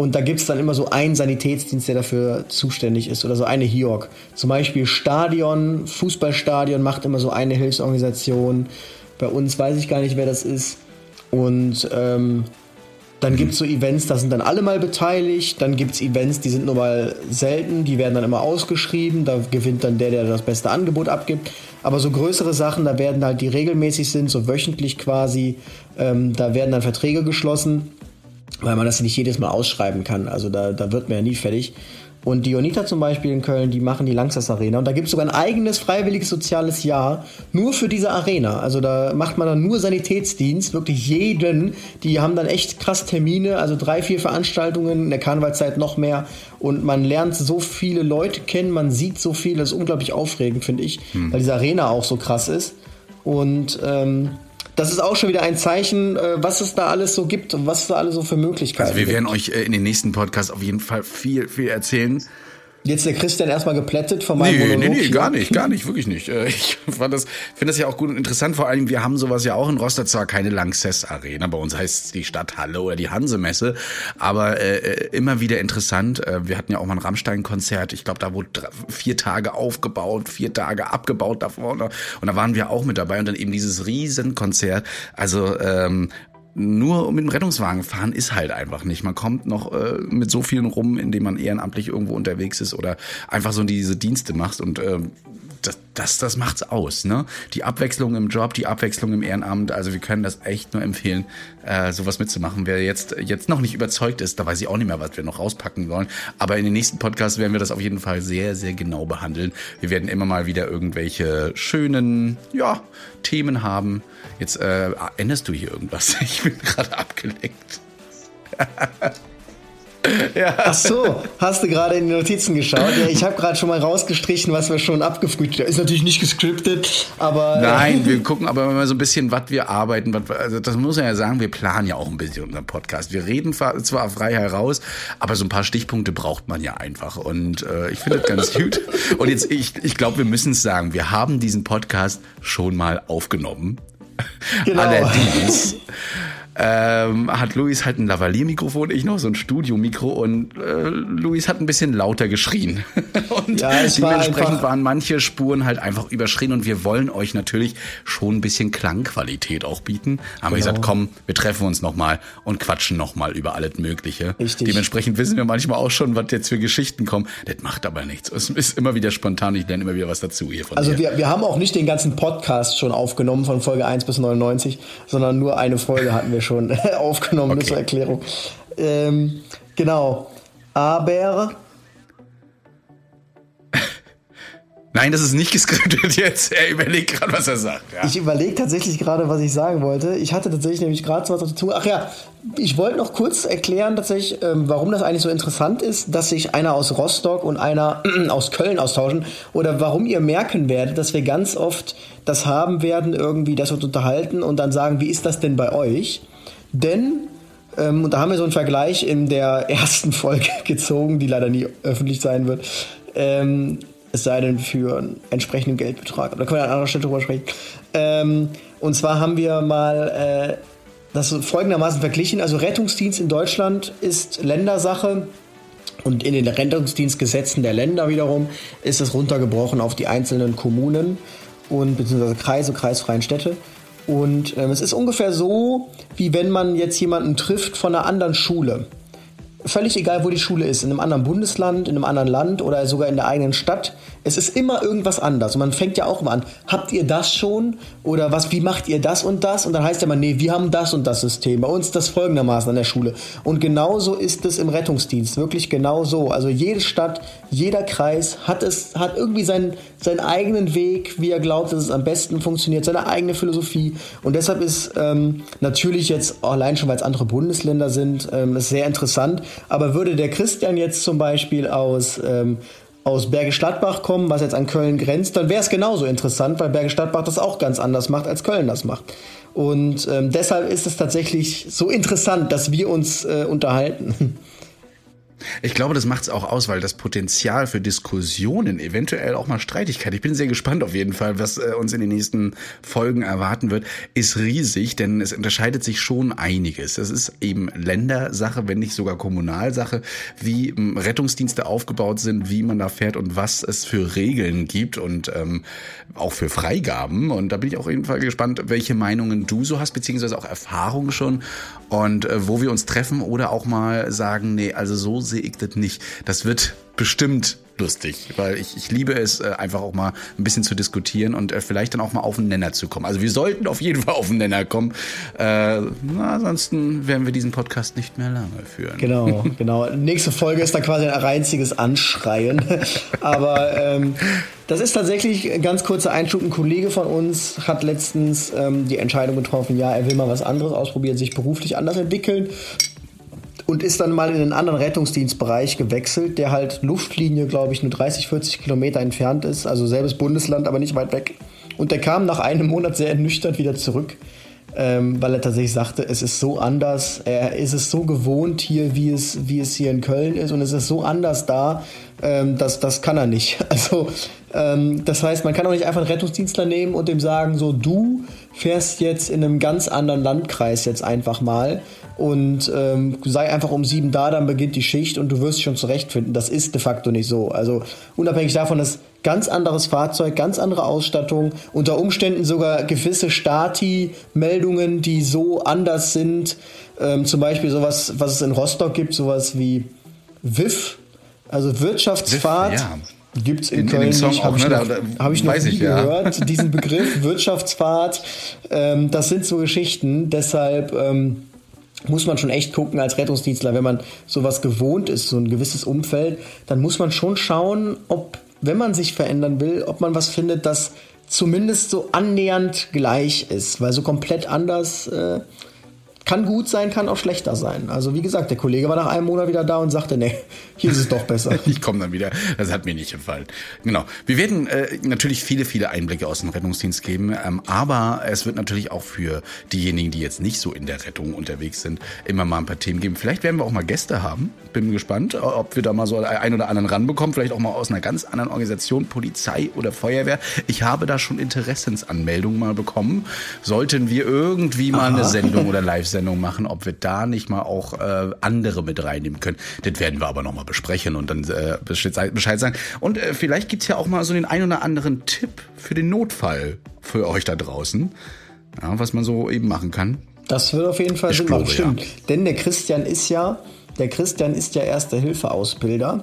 Und da gibt es dann immer so einen Sanitätsdienst, der dafür zuständig ist oder so eine HIOC. Zum Beispiel Stadion, Fußballstadion macht immer so eine Hilfsorganisation. Bei uns weiß ich gar nicht, wer das ist. Und ähm, dann gibt es so Events, da sind dann alle mal beteiligt. Dann gibt es Events, die sind nur mal selten, die werden dann immer ausgeschrieben. Da gewinnt dann der, der das beste Angebot abgibt. Aber so größere Sachen, da werden halt, die regelmäßig sind, so wöchentlich quasi, ähm, da werden dann Verträge geschlossen weil man das nicht jedes Mal ausschreiben kann. Also da, da wird man ja nie fertig. Und die Jonita zum Beispiel in Köln, die machen die Langsas Arena. Und da gibt es sogar ein eigenes freiwilliges soziales Jahr nur für diese Arena. Also da macht man dann nur Sanitätsdienst, wirklich jeden. Die haben dann echt krass Termine, also drei, vier Veranstaltungen, in der Karnevalzeit noch mehr. Und man lernt so viele Leute kennen, man sieht so viel. Das ist unglaublich aufregend, finde ich, hm. weil diese Arena auch so krass ist. Und ähm, das ist auch schon wieder ein Zeichen, äh, was es da alles so gibt und was es da alles so für Möglichkeiten Also wir gibt. werden euch äh, in den nächsten Podcasts auf jeden Fall viel, viel erzählen. Jetzt der Christian erstmal geplättet von meinem nee, Monolog. Nee, nee, gar nicht, gar nicht, wirklich nicht. Äh, ich fand das, finde das ja auch gut und interessant. Vor allem, wir haben sowas ja auch in Rostock, zwar keine Lanxess Arena, bei uns heißt es die Stadthalle oder die Hansemesse, aber äh, äh, immer wieder interessant. Äh, wir hatten ja auch mal ein Rammstein-Konzert. Ich glaube, da wurde vier Tage aufgebaut, vier Tage abgebaut davor. Und da waren wir auch mit dabei und dann eben dieses Riesenkonzert. Also ähm, nur mit dem Rettungswagen fahren ist halt einfach nicht. Man kommt noch äh, mit so vielen rum, indem man ehrenamtlich irgendwo unterwegs ist oder einfach so diese Dienste macht und äh, das, das, das macht's aus, ne? Die Abwechslung im Job, die Abwechslung im Ehrenamt, also wir können das echt nur empfehlen, äh, sowas mitzumachen. Wer jetzt, jetzt noch nicht überzeugt ist, da weiß ich auch nicht mehr, was wir noch rauspacken sollen. Aber in den nächsten Podcasts werden wir das auf jeden Fall sehr, sehr genau behandeln. Wir werden immer mal wieder irgendwelche schönen, ja, Themen haben. Jetzt äh, änderst du hier irgendwas. Ich bin gerade abgelenkt. Ja. Ach so, hast du gerade in die Notizen geschaut? Ja, ich habe gerade schon mal rausgestrichen, was wir schon abgefrühstückt haben. Ist natürlich nicht gescriptet, aber. Äh, Nein, wir gucken aber mal so ein bisschen, was wir arbeiten. Was, also das muss man ja sagen, wir planen ja auch ein bisschen unseren Podcast. Wir reden zwar frei heraus, aber so ein paar Stichpunkte braucht man ja einfach. Und äh, ich finde das ganz gut. Und jetzt, ich, ich glaube, wir müssen es sagen, wir haben diesen Podcast schon mal aufgenommen. Genau. Allerdings ähm, hat Luis halt ein Lavalier-Mikrofon, ich noch so ein Studio-Mikro und äh, Luis hat ein bisschen lauter geschrien. und ja, dementsprechend war waren manche Spuren halt einfach überschrien und wir wollen euch natürlich schon ein bisschen Klangqualität auch bieten. Haben genau. wir gesagt, komm, wir treffen uns nochmal und quatschen nochmal über alles Mögliche. Richtig. Dementsprechend wissen wir manchmal auch schon, was jetzt für Geschichten kommen. Das macht aber nichts. Es ist immer wieder spontan, ich lerne immer wieder was dazu hier von Also wir, wir haben auch nicht den ganzen Podcast schon aufgenommen von Folge 1 bis 99, sondern nur eine Folge hatten wir schon schon aufgenommen, okay. zur Erklärung. Ähm, genau. Aber. Nein, das ist nicht geskriptet jetzt. Er überlegt gerade, was er sagt. Ja. Ich überlege tatsächlich gerade, was ich sagen wollte. Ich hatte tatsächlich nämlich gerade so was dazu. Ach ja, ich wollte noch kurz erklären, tatsächlich, ähm, warum das eigentlich so interessant ist, dass sich einer aus Rostock und einer aus Köln austauschen. Oder warum ihr merken werdet, dass wir ganz oft das haben werden, irgendwie, dass wir uns unterhalten und dann sagen, wie ist das denn bei euch? Denn, ähm, und da haben wir so einen Vergleich in der ersten Folge gezogen, die leider nie öffentlich sein wird, ähm, es sei denn für einen entsprechenden Geldbetrag. Da können wir an anderer Stelle drüber sprechen. Ähm, und zwar haben wir mal äh, das folgendermaßen verglichen. Also Rettungsdienst in Deutschland ist Ländersache. Und in den Rettungsdienstgesetzen der Länder wiederum ist es runtergebrochen auf die einzelnen Kommunen und beziehungsweise Kreise, kreisfreien Städte. Und ähm, es ist ungefähr so, wie wenn man jetzt jemanden trifft von einer anderen Schule völlig egal, wo die Schule ist, in einem anderen Bundesland, in einem anderen Land oder sogar in der eigenen Stadt. Es ist immer irgendwas anders. Und man fängt ja auch immer an, habt ihr das schon? Oder was, wie macht ihr das und das? Und dann heißt ja immer, nee, wir haben das und das System. Bei uns das folgendermaßen an der Schule. Und genauso ist es im Rettungsdienst. Wirklich genau so. Also jede Stadt, jeder Kreis hat es, hat irgendwie seinen, seinen eigenen Weg, wie er glaubt, dass es am besten funktioniert, seine eigene Philosophie. Und deshalb ist ähm, natürlich jetzt allein schon, weil es andere Bundesländer sind, ähm, ist sehr interessant. Aber würde der Christian jetzt zum Beispiel aus, ähm, aus Bergisch Gladbach kommen, was jetzt an Köln grenzt, dann wäre es genauso interessant, weil Bergisch Gladbach das auch ganz anders macht, als Köln das macht. Und ähm, deshalb ist es tatsächlich so interessant, dass wir uns äh, unterhalten. Ich glaube, das macht es auch aus, weil das Potenzial für Diskussionen, eventuell auch mal Streitigkeit, ich bin sehr gespannt auf jeden Fall, was äh, uns in den nächsten Folgen erwarten wird, ist riesig, denn es unterscheidet sich schon einiges. Es ist eben Ländersache, wenn nicht sogar Kommunalsache, wie ähm, Rettungsdienste aufgebaut sind, wie man da fährt und was es für Regeln gibt und ähm, auch für Freigaben. Und da bin ich auch auf jeden Fall gespannt, welche Meinungen du so hast, beziehungsweise auch Erfahrungen schon und äh, wo wir uns treffen oder auch mal sagen, nee, also so sehe ich das nicht. Das wird bestimmt lustig, weil ich, ich liebe es, äh, einfach auch mal ein bisschen zu diskutieren und äh, vielleicht dann auch mal auf den Nenner zu kommen. Also wir sollten auf jeden Fall auf den Nenner kommen. Äh, na, ansonsten werden wir diesen Podcast nicht mehr lange führen. Genau, genau. Nächste Folge ist dann quasi ein reinziges Anschreien. Aber ähm, das ist tatsächlich ein ganz kurzer Einschub. Ein Kollege von uns hat letztens ähm, die Entscheidung getroffen, ja, er will mal was anderes ausprobieren, sich beruflich anders entwickeln und ist dann mal in einen anderen Rettungsdienstbereich gewechselt, der halt Luftlinie, glaube ich, nur 30, 40 Kilometer entfernt ist, also selbes Bundesland, aber nicht weit weg. Und der kam nach einem Monat sehr ernüchtert wieder zurück, ähm, weil er tatsächlich sagte, es ist so anders, er ist es so gewohnt hier, wie es, wie es hier in Köln ist und es ist so anders da, ähm, das, das kann er nicht. Also ähm, das heißt, man kann auch nicht einfach einen Rettungsdienstler nehmen und dem sagen, so du fährst jetzt in einem ganz anderen Landkreis jetzt einfach mal und ähm, sei einfach um sieben da, dann beginnt die Schicht und du wirst dich schon zurechtfinden. Das ist de facto nicht so. Also unabhängig davon, dass ganz anderes Fahrzeug, ganz andere Ausstattung, unter Umständen sogar gewisse Stati-Meldungen, die so anders sind. Ähm, zum Beispiel sowas, was es in Rostock gibt, sowas wie WIF, also Wirtschaftsfahrt. WIF, ja. Gibt es in, in, Köln in nicht, habe ich, ne? noch, hab ich noch nie ich, gehört, ja. diesen Begriff Wirtschaftsfahrt. Ähm, das sind so Geschichten, deshalb ähm, muss man schon echt gucken als Rettungsdienstler, wenn man sowas gewohnt ist, so ein gewisses Umfeld, dann muss man schon schauen, ob, wenn man sich verändern will, ob man was findet, das zumindest so annähernd gleich ist, weil so komplett anders äh, kann gut sein, kann auch schlechter sein. Also wie gesagt, der Kollege war nach einem Monat wieder da und sagte, nee, hier ist es doch besser. ich komme dann wieder. Das hat mir nicht gefallen. Genau. Wir werden äh, natürlich viele, viele Einblicke aus dem Rettungsdienst geben, ähm, aber es wird natürlich auch für diejenigen, die jetzt nicht so in der Rettung unterwegs sind, immer mal ein paar Themen geben. Vielleicht werden wir auch mal Gäste haben. Bin gespannt, ob wir da mal so einen oder anderen ranbekommen. Vielleicht auch mal aus einer ganz anderen Organisation, Polizei oder Feuerwehr. Ich habe da schon Interessensanmeldungen mal bekommen. Sollten wir irgendwie mal Aha. eine Sendung oder Live-Sendung Sendung machen, ob wir da nicht mal auch äh, andere mit reinnehmen können. Das werden wir aber nochmal besprechen und dann äh, Bescheid sagen. Und äh, vielleicht gibt's ja auch mal so den ein oder anderen Tipp für den Notfall für euch da draußen, ja, was man so eben machen kann. Das wird auf jeden Fall Sinn machen, stimmt. Ja. Denn der Christian ist ja, der Christian ist ja Erste-Hilfe-Ausbilder.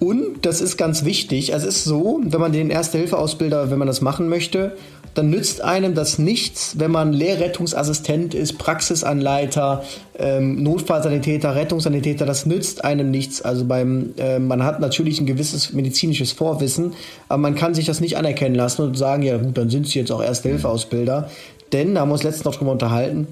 Und das ist ganz wichtig. Es ist so, wenn man den Erste-Hilfe-Ausbilder, wenn man das machen möchte, dann nützt einem das nichts, wenn man Lehrrettungsassistent ist, Praxisanleiter, ähm, Notfallsanitäter, Rettungssanitäter, das nützt einem nichts. Also beim, äh, man hat natürlich ein gewisses medizinisches Vorwissen, aber man kann sich das nicht anerkennen lassen und sagen, ja gut, dann sind sie jetzt auch Erste-Hilfe-Ausbilder. Denn, da haben wir uns letztens noch drüber unterhalten,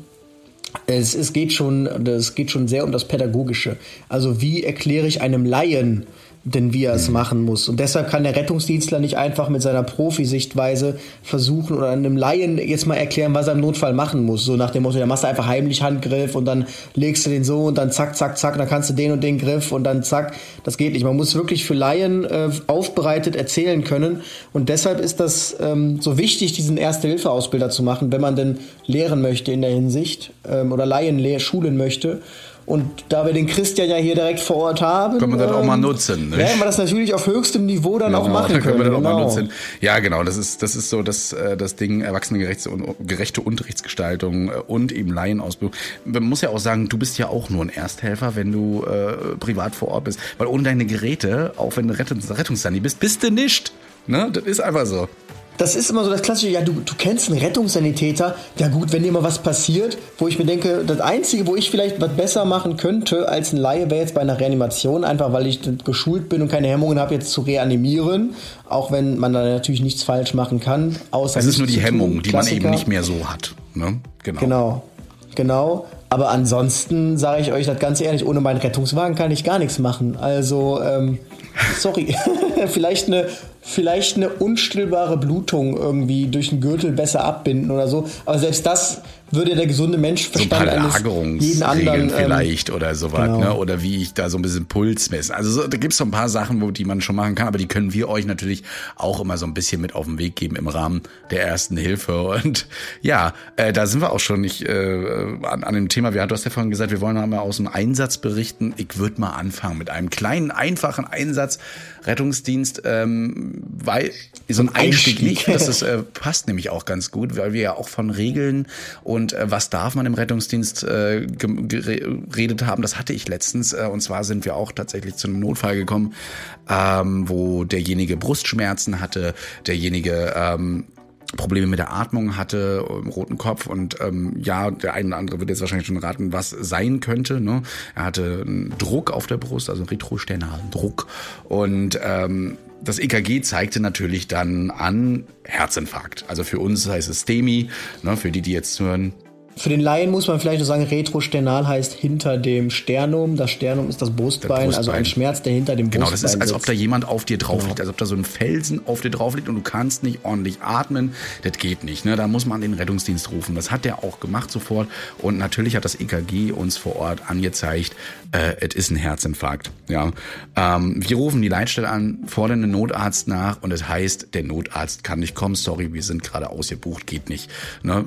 es, es, geht schon, es geht schon sehr um das Pädagogische. Also wie erkläre ich einem Laien, denn wie er es mhm. machen muss. Und deshalb kann der Rettungsdienstler nicht einfach mit seiner Profisichtweise versuchen oder einem Laien jetzt mal erklären, was er im Notfall machen muss. So nach dem Motto, ja, machst du einfach heimlich Handgriff und dann legst du den so und dann zack, zack, zack, dann kannst du den und den Griff und dann zack. Das geht nicht. Man muss wirklich für Laien äh, aufbereitet erzählen können. Und deshalb ist das ähm, so wichtig, diesen Erste-Hilfe-Ausbilder zu machen, wenn man denn lehren möchte in der Hinsicht ähm, oder Laien schulen möchte. Und da wir den Christian ja hier direkt vor Ort haben, können wir das ähm, auch mal ähm, nutzen. Nicht? Werden wir das natürlich auf höchstem Niveau dann genau, auch machen können. können wir das genau. auch mal genau. nutzen. Ja, genau. Das ist das ist so das äh, das Ding erwachsenengerechte und gerechte Unterrichtsgestaltung äh, und eben Laienausbildung. Man muss ja auch sagen, du bist ja auch nur ein Ersthelfer, wenn du äh, privat vor Ort bist, weil ohne deine Geräte, auch wenn du Rettungs Rettungssani bist, bist du nicht. Ne? Das ist einfach so das ist immer so das klassische, ja, du, du kennst einen Rettungssanitäter, ja gut, wenn dir mal was passiert, wo ich mir denke, das Einzige, wo ich vielleicht was besser machen könnte als ein Laie, wäre jetzt bei einer Reanimation, einfach weil ich geschult bin und keine Hemmungen habe, jetzt zu reanimieren, auch wenn man da natürlich nichts falsch machen kann. Außer es ist nur die Hemmung, die man eben nicht mehr so hat. Ne? Genau. Genau. Genau. Aber ansonsten sage ich euch das ganz ehrlich, ohne meinen Rettungswagen kann ich gar nichts machen. Also, ähm, sorry, vielleicht eine vielleicht eine unstillbare Blutung irgendwie durch den Gürtel besser abbinden oder so. Aber selbst das würde der gesunde Menschverstand so ein jeden anderen ähm, vielleicht oder sowas, genau. ne? Oder wie ich da so ein bisschen Puls messe. Also so, da gibt's so ein paar Sachen, wo die man schon machen kann, aber die können wir euch natürlich auch immer so ein bisschen mit auf den Weg geben im Rahmen der ersten Hilfe. Und ja, äh, da sind wir auch schon nicht äh, an, an dem Thema. Wir, du hast ja vorhin gesagt, wir wollen mal aus dem Einsatz berichten. Ich würde mal anfangen mit einem kleinen, einfachen Einsatz. Rettungsdienst, ähm, weil so ein Einstieg, Einstieg. nicht, das ist, äh, passt nämlich auch ganz gut, weil wir ja auch von Regeln und äh, was darf man im Rettungsdienst äh, geredet haben, das hatte ich letztens. Äh, und zwar sind wir auch tatsächlich zu einem Notfall gekommen, ähm, wo derjenige Brustschmerzen hatte, derjenige ähm, Probleme mit der Atmung hatte, im roten Kopf und ähm, ja, der eine oder andere wird jetzt wahrscheinlich schon raten, was sein könnte. Ne? Er hatte einen Druck auf der Brust, also retrosternalen Druck und ähm, das EKG zeigte natürlich dann an Herzinfarkt. Also für uns heißt es STEMI, ne, für die, die jetzt hören, für den Laien muss man vielleicht nur sagen, retrosternal heißt hinter dem Sternum. Das Sternum ist das Brustbein, Brustbein. also ein Schmerz, der hinter dem genau, Brustbein Genau, das ist, als sitzt. ob da jemand auf dir drauf liegt, genau. als ob da so ein Felsen auf dir drauf liegt und du kannst nicht ordentlich atmen. Das geht nicht. Ne? Da muss man den Rettungsdienst rufen. Das hat der auch gemacht sofort. Und natürlich hat das EKG uns vor Ort angezeigt, äh, es ist ein Herzinfarkt. Ja, ähm, Wir rufen die Leitstelle an, fordern den Notarzt nach und es heißt, der Notarzt kann nicht kommen. Sorry, wir sind gerade ausgebucht, geht nicht. Ne?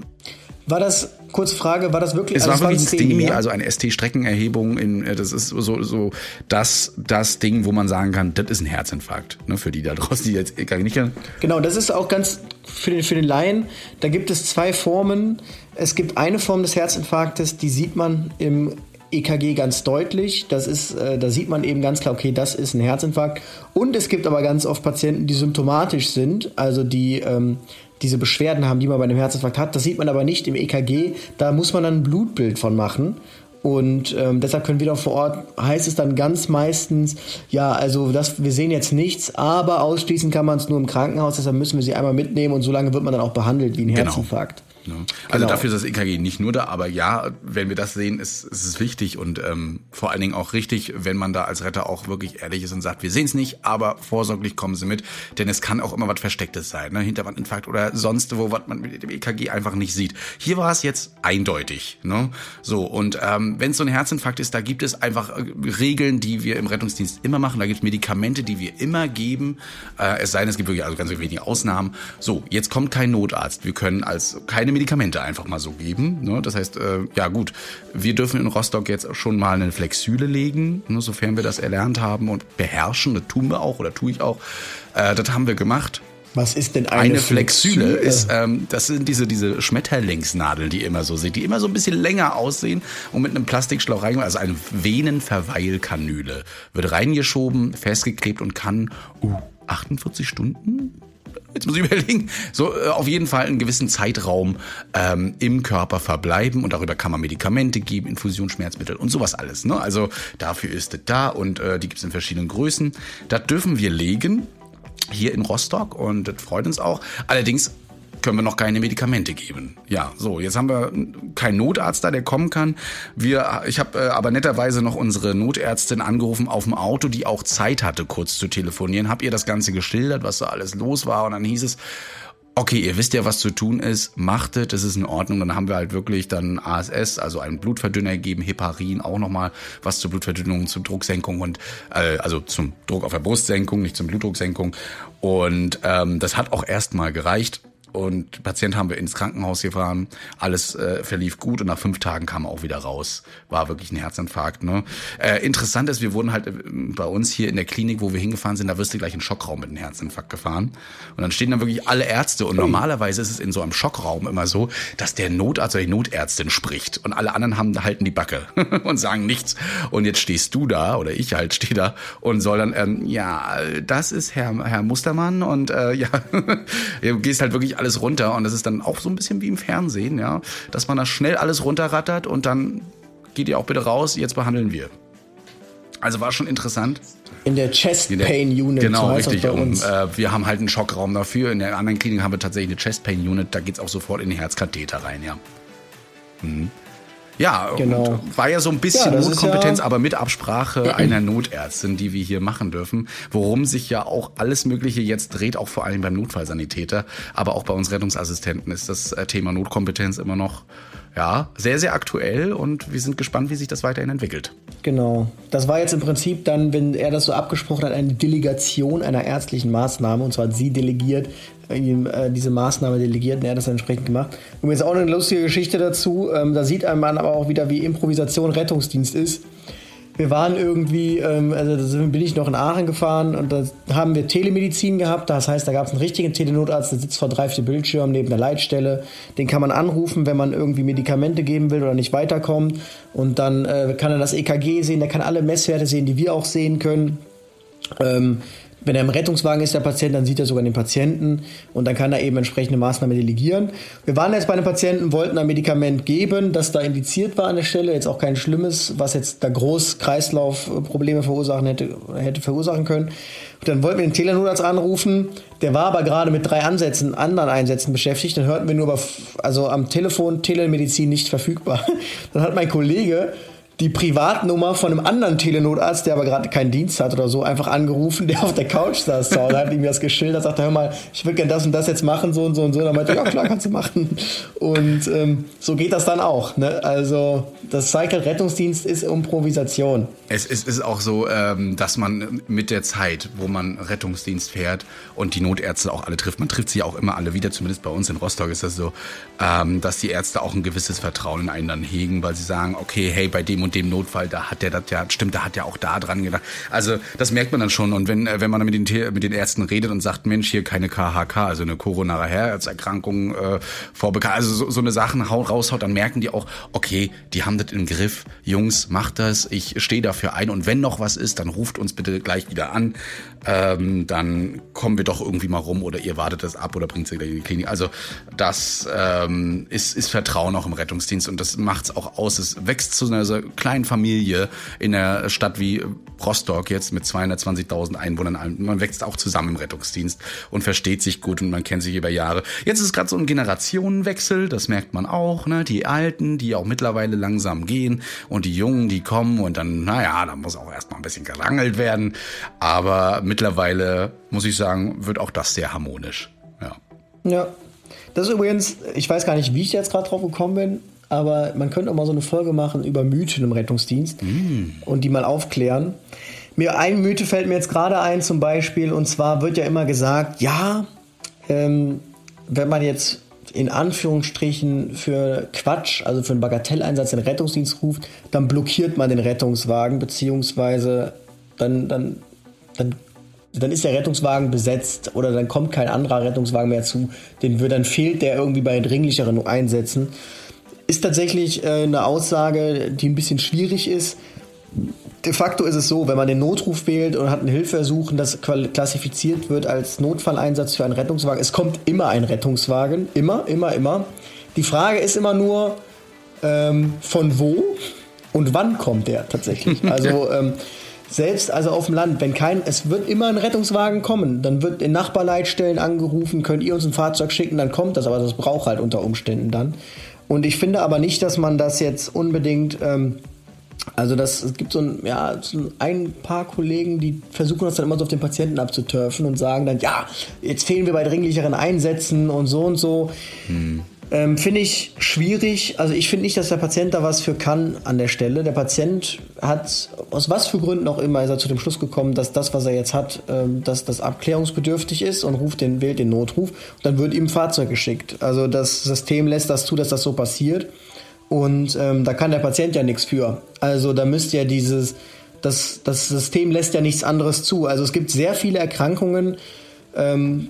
War das, kurze Frage, war das wirklich? Es also war wirklich ein STEMI, ja? also eine ST-Streckenerhebung. In, äh, das ist so, so das, das Ding, wo man sagen kann, das ist ein Herzinfarkt. Ne, für die da draußen, die jetzt gar nicht kennen. Genau, das ist auch ganz für den, für den Laien. Da gibt es zwei Formen. Es gibt eine Form des Herzinfarktes, die sieht man im EKG ganz deutlich. Das ist, äh, da sieht man eben ganz klar, okay, das ist ein Herzinfarkt. Und es gibt aber ganz oft Patienten, die symptomatisch sind, also die ähm, diese Beschwerden haben, die man bei einem Herzinfarkt hat. Das sieht man aber nicht im EKG. Da muss man dann ein Blutbild von machen. Und ähm, deshalb können wir doch vor Ort, heißt es dann ganz meistens, ja, also das, wir sehen jetzt nichts, aber ausschließen kann man es nur im Krankenhaus, deshalb müssen wir sie einmal mitnehmen und so lange wird man dann auch behandelt wie ein genau. Ne? Also genau. dafür ist das EKG nicht nur da, aber ja, wenn wir das sehen, ist, ist es wichtig und ähm, vor allen Dingen auch richtig, wenn man da als Retter auch wirklich ehrlich ist und sagt, wir sehen es nicht, aber vorsorglich kommen Sie mit, denn es kann auch immer was Verstecktes sein, ne? Hinterwandinfarkt oder sonst wo, was man mit dem EKG einfach nicht sieht. Hier war es jetzt eindeutig, ne? So und ähm, wenn es so ein Herzinfarkt ist, da gibt es einfach äh, Regeln, die wir im Rettungsdienst immer machen. Da gibt es Medikamente, die wir immer geben. Äh, es sei denn, es gibt wirklich also ganz wenige Ausnahmen. So, jetzt kommt kein Notarzt. Wir können als keine Medikamente einfach mal so geben. Ne? Das heißt, äh, ja gut, wir dürfen in Rostock jetzt schon mal eine Flexüle legen, ne, sofern wir das erlernt haben und beherrschen. Das tun wir auch oder tue ich auch. Äh, das haben wir gemacht. Was ist denn eine, eine Flexüle? Flexüle ist, ähm, das sind diese, diese Schmetterlingsnadeln, die immer so sind, die immer so ein bisschen länger aussehen und mit einem Plastikschlauch reingemacht. Also eine Venenverweilkanüle wird reingeschoben, festgeklebt und kann uh, 48 Stunden jetzt muss ich überlegen, so äh, auf jeden Fall einen gewissen Zeitraum ähm, im Körper verbleiben und darüber kann man Medikamente geben, Infusionsschmerzmittel und sowas alles. Ne? Also dafür ist es da und äh, die gibt es in verschiedenen Größen. Das dürfen wir legen hier in Rostock und das freut uns auch. Allerdings können wir noch keine Medikamente geben. Ja, so, jetzt haben wir keinen Notarzt da, der kommen kann. Wir, ich habe äh, aber netterweise noch unsere Notärztin angerufen auf dem Auto, die auch Zeit hatte, kurz zu telefonieren. Hab ihr das Ganze geschildert, was da alles los war und dann hieß es, okay, ihr wisst ja, was zu tun ist, macht es, das ist in Ordnung. Dann haben wir halt wirklich dann ASS, also einen Blutverdünner gegeben, Heparin, auch nochmal was zur Blutverdünnung, zur Drucksenkung und äh, also zum Druck auf der Brustsenkung, nicht zum Blutdrucksenkung. Und ähm, das hat auch erstmal gereicht. Und Patient haben wir ins Krankenhaus gefahren. Alles äh, verlief gut und nach fünf Tagen kam er auch wieder raus. War wirklich ein Herzinfarkt. Ne? Äh, interessant ist, wir wurden halt äh, bei uns hier in der Klinik, wo wir hingefahren sind, da wirst du gleich in den Schockraum mit einem Herzinfarkt gefahren. Und dann stehen da wirklich alle Ärzte. Und normalerweise ist es in so einem Schockraum immer so, dass der Notarzt oder die Notärztin spricht. Und alle anderen haben halten die Backe und sagen nichts. Und jetzt stehst du da, oder ich halt stehe da und soll dann, ähm, ja, das ist Herr, Herr Mustermann. Und äh, ja, du gehst halt wirklich alles runter und das ist dann auch so ein bisschen wie im Fernsehen, ja, dass man da schnell alles runterrattert und dann geht ihr auch bitte raus, jetzt behandeln wir. Also war schon interessant. In der Chest Pain Unit. Genau, richtig. Und, äh, wir haben halt einen Schockraum dafür. In der anderen Klinik haben wir tatsächlich eine Chest Pain Unit. Da geht es auch sofort in den Herzkatheter rein, ja. Mhm. Ja, genau. war ja so ein bisschen ja, Notkompetenz, ja aber mit Absprache einer Notärztin, die wir hier machen dürfen, worum sich ja auch alles Mögliche jetzt dreht, auch vor allem beim Notfallsanitäter, aber auch bei uns Rettungsassistenten ist das äh, Thema Notkompetenz immer noch ja, sehr, sehr aktuell und wir sind gespannt, wie sich das weiterhin entwickelt. Genau. Das war jetzt im Prinzip dann, wenn er das so abgesprochen hat, eine Delegation einer ärztlichen Maßnahme. Und zwar hat sie delegiert, ihm äh, diese Maßnahme delegiert und er hat das entsprechend gemacht. Und jetzt auch eine lustige Geschichte dazu. Ähm, da sieht ein Mann aber auch wieder, wie Improvisation Rettungsdienst ist wir waren irgendwie, ähm, also bin ich noch in Aachen gefahren und da haben wir Telemedizin gehabt. Das heißt, da gab es einen richtigen Telenotarzt, der sitzt vor drei, vier Bildschirmen neben der Leitstelle. Den kann man anrufen, wenn man irgendwie Medikamente geben will oder nicht weiterkommt. Und dann äh, kann er das EKG sehen, der kann alle Messwerte sehen, die wir auch sehen können. Ähm, wenn er im Rettungswagen ist, der Patient, dann sieht er sogar den Patienten und dann kann er eben entsprechende Maßnahmen delegieren. Wir waren jetzt bei einem Patienten, wollten ein Medikament geben, das da indiziert war an der Stelle, jetzt auch kein schlimmes, was jetzt da groß Kreislaufprobleme verursachen hätte, hätte verursachen können. Und dann wollten wir den Telenotarzt anrufen, der war aber gerade mit drei Ansätzen, anderen Einsätzen beschäftigt, dann hörten wir nur über, also am Telefon Telemedizin nicht verfügbar. Dann hat mein Kollege die Privatnummer von einem anderen Telenotarzt, der aber gerade keinen Dienst hat oder so, einfach angerufen, der auf der Couch saß und hat ihm das geschildert, sagte, hör mal, ich würde gerne das und das jetzt machen, so und so und so. Dann meinte ja klar, kannst du machen. Und ähm, so geht das dann auch. Ne? Also das Cycle Rettungsdienst ist Improvisation. Es ist, ist auch so, ähm, dass man mit der Zeit, wo man Rettungsdienst fährt und die Notärzte auch alle trifft, man trifft sie auch immer alle wieder, zumindest bei uns in Rostock ist das so, ähm, dass die Ärzte auch ein gewisses Vertrauen in einen dann hegen, weil sie sagen, okay, hey, bei dem und dem Notfall, da hat der das ja, stimmt, da hat der auch da dran gedacht. Also das merkt man dann schon. Und wenn, äh, wenn man dann mit den, mit den Ärzten redet und sagt, Mensch, hier keine KHK, also eine koronare Herzerkrankung äh, vorbekannt, also so, so eine Sachen raushaut, dann merken die auch, okay, die haben das im Griff. Jungs, macht das, ich stehe dafür ein. Und wenn noch was ist, dann ruft uns bitte gleich wieder an. Ähm, dann kommen wir doch irgendwie mal rum oder ihr wartet das ab oder bringt sie in die Klinik. Also das ähm, ist, ist Vertrauen auch im Rettungsdienst und das macht es auch aus. Es wächst zu einer kleinen Familie in einer Stadt wie Rostock jetzt mit 220.000 Einwohnern. Man wächst auch zusammen im Rettungsdienst und versteht sich gut und man kennt sich über Jahre. Jetzt ist gerade so ein Generationenwechsel, das merkt man auch. Ne? Die Alten, die auch mittlerweile langsam gehen und die Jungen, die kommen und dann, naja, da muss auch erstmal ein bisschen gerangelt werden. Aber mittlerweile, muss ich sagen, wird auch das sehr harmonisch. Ja. Ja. Das ist übrigens, ich weiß gar nicht, wie ich jetzt gerade drauf gekommen bin, aber man könnte auch mal so eine Folge machen über Mythen im Rettungsdienst mm. und die mal aufklären. Mir ein Mythe fällt mir jetzt gerade ein zum Beispiel und zwar wird ja immer gesagt, ja, ähm, wenn man jetzt in Anführungsstrichen für Quatsch, also für einen Bagatelleinsatz den Rettungsdienst ruft, dann blockiert man den Rettungswagen, beziehungsweise dann, dann, dann, dann ist der Rettungswagen besetzt oder dann kommt kein anderer Rettungswagen mehr zu. Den, dann fehlt der irgendwie bei dringlicheren Einsätzen ist tatsächlich äh, eine Aussage, die ein bisschen schwierig ist. De facto ist es so, wenn man den Notruf wählt und hat ein Hilfeersuchen, das klassifiziert wird als Notfalleinsatz für einen Rettungswagen. Es kommt immer ein Rettungswagen. Immer, immer, immer. Die Frage ist immer nur, ähm, von wo und wann kommt der tatsächlich. Also ähm, selbst also auf dem Land, wenn kein, es wird immer ein Rettungswagen kommen, dann wird in Nachbarleitstellen angerufen, könnt ihr uns ein Fahrzeug schicken, dann kommt das, aber das braucht halt unter Umständen dann. Und ich finde aber nicht, dass man das jetzt unbedingt, ähm, also das, es gibt so ein, ja, so ein paar Kollegen, die versuchen das dann immer so auf den Patienten abzuturfen und sagen dann, ja, jetzt fehlen wir bei dringlicheren Einsätzen und so und so. Hm. Ähm, finde ich schwierig. Also ich finde nicht, dass der Patient da was für kann an der Stelle. Der Patient hat aus was für Gründen auch immer ist er zu dem Schluss gekommen, dass das, was er jetzt hat, ähm, dass das abklärungsbedürftig ist und ruft den, wählt den Notruf. Dann wird ihm ein Fahrzeug geschickt. Also das System lässt das zu, dass das so passiert. Und ähm, da kann der Patient ja nichts für. Also da müsste ja dieses, das, das System lässt ja nichts anderes zu. Also es gibt sehr viele Erkrankungen, ähm,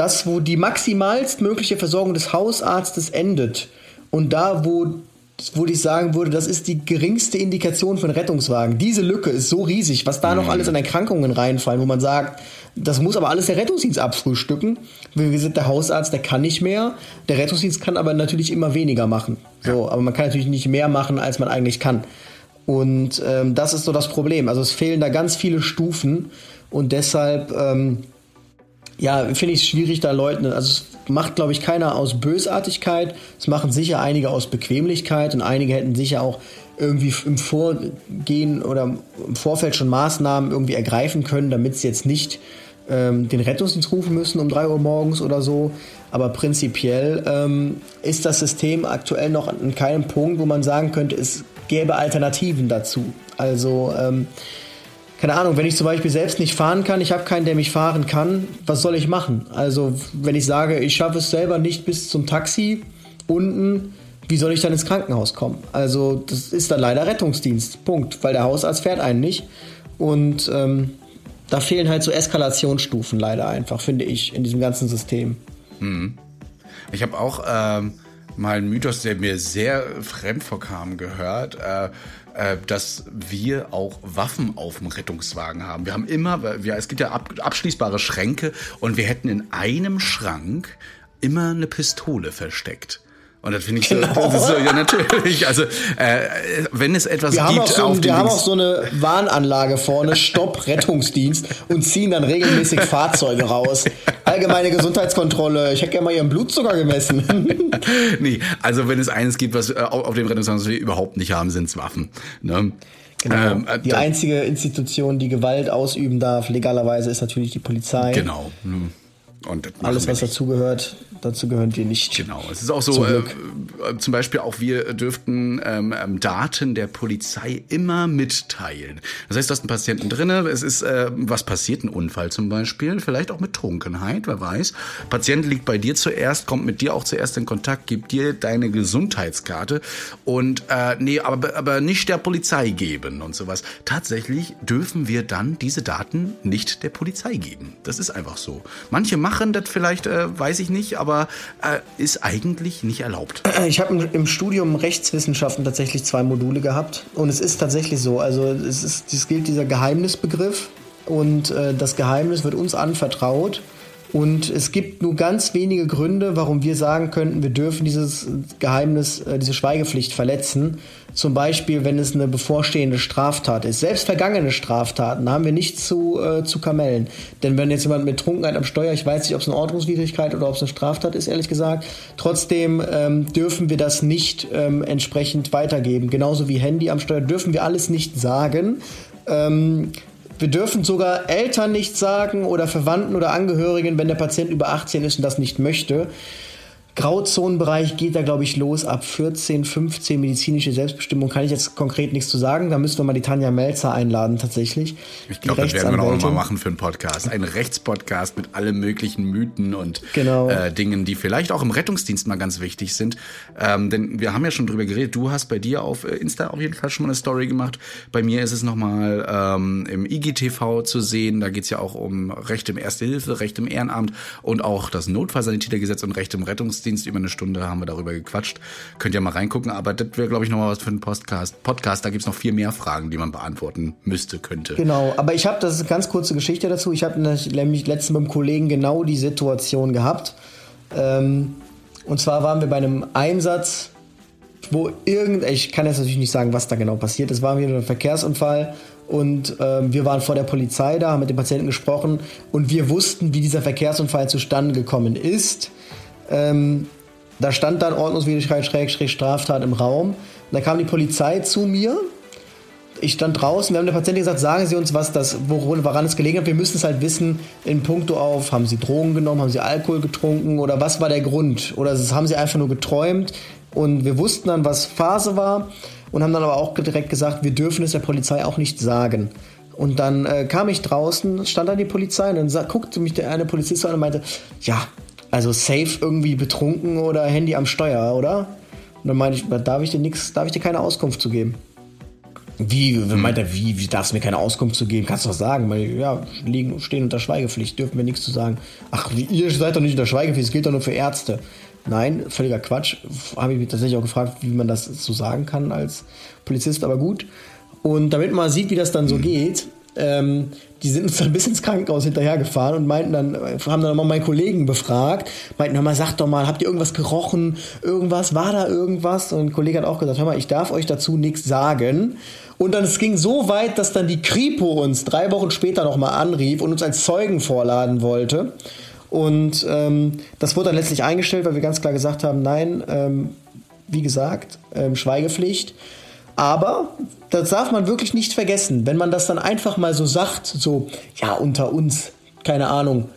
das, wo die maximalst mögliche Versorgung des Hausarztes endet und da, wo wo ich sagen würde, das ist die geringste Indikation für einen Rettungswagen. Diese Lücke ist so riesig, was da noch mhm. alles an Erkrankungen reinfallen, wo man sagt, das muss aber alles der Rettungsdienst abfrühstücken. Wie gesagt, der Hausarzt, der kann nicht mehr. Der Rettungsdienst kann aber natürlich immer weniger machen. So, aber man kann natürlich nicht mehr machen, als man eigentlich kann. Und ähm, das ist so das Problem. Also es fehlen da ganz viele Stufen und deshalb ähm, ja, finde ich es schwierig, da Leuten, also es macht, glaube ich, keiner aus Bösartigkeit. Es machen sicher einige aus Bequemlichkeit und einige hätten sicher auch irgendwie im Vorgehen oder im Vorfeld schon Maßnahmen irgendwie ergreifen können, damit es jetzt nicht ähm, den Rettungsdienst rufen müssen um 3 Uhr morgens oder so. Aber prinzipiell ähm, ist das System aktuell noch an keinem Punkt, wo man sagen könnte, es gäbe Alternativen dazu. Also, ähm, keine Ahnung, wenn ich zum Beispiel selbst nicht fahren kann, ich habe keinen, der mich fahren kann, was soll ich machen? Also, wenn ich sage, ich schaffe es selber nicht bis zum Taxi unten, wie soll ich dann ins Krankenhaus kommen? Also, das ist dann leider Rettungsdienst. Punkt. Weil der Hausarzt fährt einen nicht. Und ähm, da fehlen halt so Eskalationsstufen leider einfach, finde ich, in diesem ganzen System. Hm. Ich habe auch ähm, mal einen Mythos, der mir sehr fremd vorkam, gehört. Äh, dass wir auch Waffen auf dem Rettungswagen haben. Wir haben immer, wir, es gibt ja ab, abschließbare Schränke und wir hätten in einem Schrank immer eine Pistole versteckt. Und das finde ich genau. so, so, ja natürlich. Also äh, wenn es etwas wir gibt, so, auf wir haben auch so eine Warnanlage vorne, Stopp Rettungsdienst und ziehen dann regelmäßig Fahrzeuge raus. Allgemeine Gesundheitskontrolle. Ich hätte gerne mal ihren Blutzucker gemessen. nee, also wenn es eines gibt, was äh, auf dem Rettungsdienst wir überhaupt nicht haben, sind es Waffen. Ne? Genau. Ähm, äh, die einzige Institution, die Gewalt ausüben darf, legalerweise, ist natürlich die Polizei. Genau. Und Alles, was dazugehört, dazu gehören wir nicht. Genau, es ist auch so, äh, zum Beispiel auch wir dürften ähm, ähm, Daten der Polizei immer mitteilen. Das heißt, du hast einen Patienten drinne, es ist, äh, was passiert, ein Unfall zum Beispiel, vielleicht auch mit Trunkenheit, wer weiß. Patient liegt bei dir zuerst, kommt mit dir auch zuerst in Kontakt, gibt dir deine Gesundheitskarte und äh, nee, aber, aber nicht der Polizei geben und sowas. Tatsächlich dürfen wir dann diese Daten nicht der Polizei geben. Das ist einfach so. Manche machen das vielleicht, äh, weiß ich nicht, aber äh, ist eigentlich nicht erlaubt. Ich habe im Studium Rechtswissenschaften tatsächlich zwei Module gehabt und es ist tatsächlich so. Also es, ist, es gilt dieser Geheimnisbegriff und äh, das Geheimnis wird uns anvertraut. Und es gibt nur ganz wenige Gründe, warum wir sagen könnten, wir dürfen dieses Geheimnis, äh, diese Schweigepflicht verletzen. Zum Beispiel, wenn es eine bevorstehende Straftat ist. Selbst vergangene Straftaten haben wir nicht zu, äh, zu kamellen. Denn wenn jetzt jemand mit Trunkenheit am Steuer, ich weiß nicht, ob es eine Ordnungswidrigkeit oder ob es eine Straftat ist, ehrlich gesagt, trotzdem ähm, dürfen wir das nicht ähm, entsprechend weitergeben. Genauso wie Handy am Steuer dürfen wir alles nicht sagen. Ähm, wir dürfen sogar Eltern nicht sagen oder Verwandten oder Angehörigen, wenn der Patient über 18 ist und das nicht möchte. Grauzonenbereich geht da, glaube ich, los ab 14, 15 medizinische Selbstbestimmung. Kann ich jetzt konkret nichts zu sagen. Da müssen wir mal die Tanja Melzer einladen, tatsächlich. Ich glaube, das werden wir noch mal machen für einen Podcast. Ein Rechtspodcast mit allen möglichen Mythen und genau. äh, Dingen, die vielleicht auch im Rettungsdienst mal ganz wichtig sind. Ähm, denn wir haben ja schon drüber geredet. Du hast bei dir auf äh, Insta auf jeden Fall schon mal eine Story gemacht. Bei mir ist es nochmal ähm, im IGTV zu sehen. Da geht es ja auch um Recht im Erste Hilfe, Recht im Ehrenamt und auch das Notfallsanitätergesetz und Recht im Rettungsdienst. Rettungsdienst. Über eine Stunde haben wir darüber gequatscht. Könnt ihr mal reingucken, aber das wäre, glaube ich, nochmal was für einen Podcast. Podcast, da gibt es noch viel mehr Fragen, die man beantworten müsste, könnte. Genau, aber ich habe, das ist eine ganz kurze Geschichte dazu. Ich habe nämlich letztens mit einem Kollegen genau die Situation gehabt. Ähm, und zwar waren wir bei einem Einsatz, wo irgend, ich kann jetzt natürlich nicht sagen, was da genau passiert. Es war wieder ein Verkehrsunfall und ähm, wir waren vor der Polizei da, haben mit dem Patienten gesprochen und wir wussten, wie dieser Verkehrsunfall zustande gekommen ist. Ähm, da stand dann Ordnungswidrigkeit, Schrägstrich, Straftat im Raum. Und da kam die Polizei zu mir. Ich stand draußen, wir haben der Patientin gesagt, sagen Sie uns, was das, woran es gelegen hat. Wir müssen es halt wissen, in puncto auf, haben Sie Drogen genommen, haben Sie Alkohol getrunken oder was war der Grund? Oder haben Sie einfach nur geträumt? Und wir wussten dann, was Phase war und haben dann aber auch direkt gesagt, wir dürfen es der Polizei auch nicht sagen. Und dann äh, kam ich draußen, stand da die Polizei und dann guckte mich der eine Polizist an und meinte, ja, also safe irgendwie betrunken oder Handy am Steuer, oder? Und dann meinte ich, darf ich dir nichts, darf ich dir keine Auskunft zu geben? Wie, hm. meint er, wie, wie darfst du mir keine Auskunft zu geben? Kannst du doch sagen, weil, ja, liegen, stehen unter Schweigepflicht, dürfen wir nichts zu sagen. Ach, ihr seid doch nicht unter Schweigepflicht, es gilt doch nur für Ärzte. Nein, völliger Quatsch. Habe ich mich tatsächlich auch gefragt, wie man das so sagen kann als Polizist, aber gut. Und damit man sieht, wie das dann so mhm. geht, ähm, die sind uns dann bis ins Krankenhaus hinterhergefahren und meinten dann, haben dann mal meinen Kollegen befragt, meinten, hör mal, sag doch mal, habt ihr irgendwas gerochen? Irgendwas? War da irgendwas? Und ein Kollege hat auch gesagt, hör mal, ich darf euch dazu nichts sagen. Und dann es ging so weit, dass dann die Kripo uns drei Wochen später nochmal anrief und uns als Zeugen vorladen wollte. Und ähm, das wurde dann letztlich eingestellt, weil wir ganz klar gesagt haben, nein, ähm, wie gesagt, ähm, Schweigepflicht. Aber das darf man wirklich nicht vergessen, wenn man das dann einfach mal so sagt, so, ja, unter uns, keine Ahnung,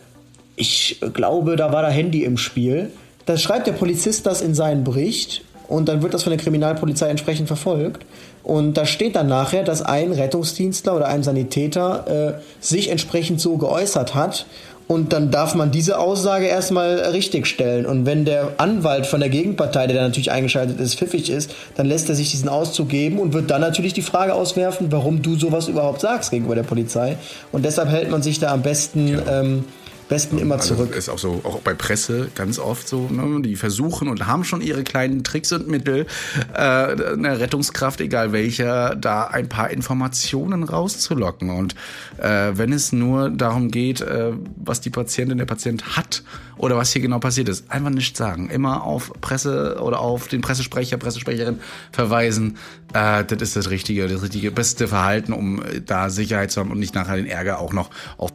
ich glaube, da war da Handy im Spiel. Dann schreibt der Polizist das in seinen Bericht und dann wird das von der Kriminalpolizei entsprechend verfolgt. Und da steht dann nachher, dass ein Rettungsdienstler oder ein Sanitäter äh, sich entsprechend so geäußert hat. Und dann darf man diese Aussage erstmal richtigstellen. Und wenn der Anwalt von der Gegenpartei, der da natürlich eingeschaltet ist, pfiffig ist, dann lässt er sich diesen Auszug geben und wird dann natürlich die Frage auswerfen, warum du sowas überhaupt sagst gegenüber der Polizei. Und deshalb hält man sich da am besten. Ja. Ähm, besten immer also zurück. Ist auch so, auch bei Presse ganz oft so, ne? die versuchen und haben schon ihre kleinen Tricks und Mittel, äh, eine Rettungskraft, egal welcher, da ein paar Informationen rauszulocken. Und äh, wenn es nur darum geht, äh, was die Patientin, der Patient hat oder was hier genau passiert ist, einfach nicht sagen. Immer auf Presse oder auf den Pressesprecher, Pressesprecherin verweisen. Äh, das ist das richtige, das richtige, beste Verhalten, um da Sicherheit zu haben und nicht nachher den Ärger auch noch auf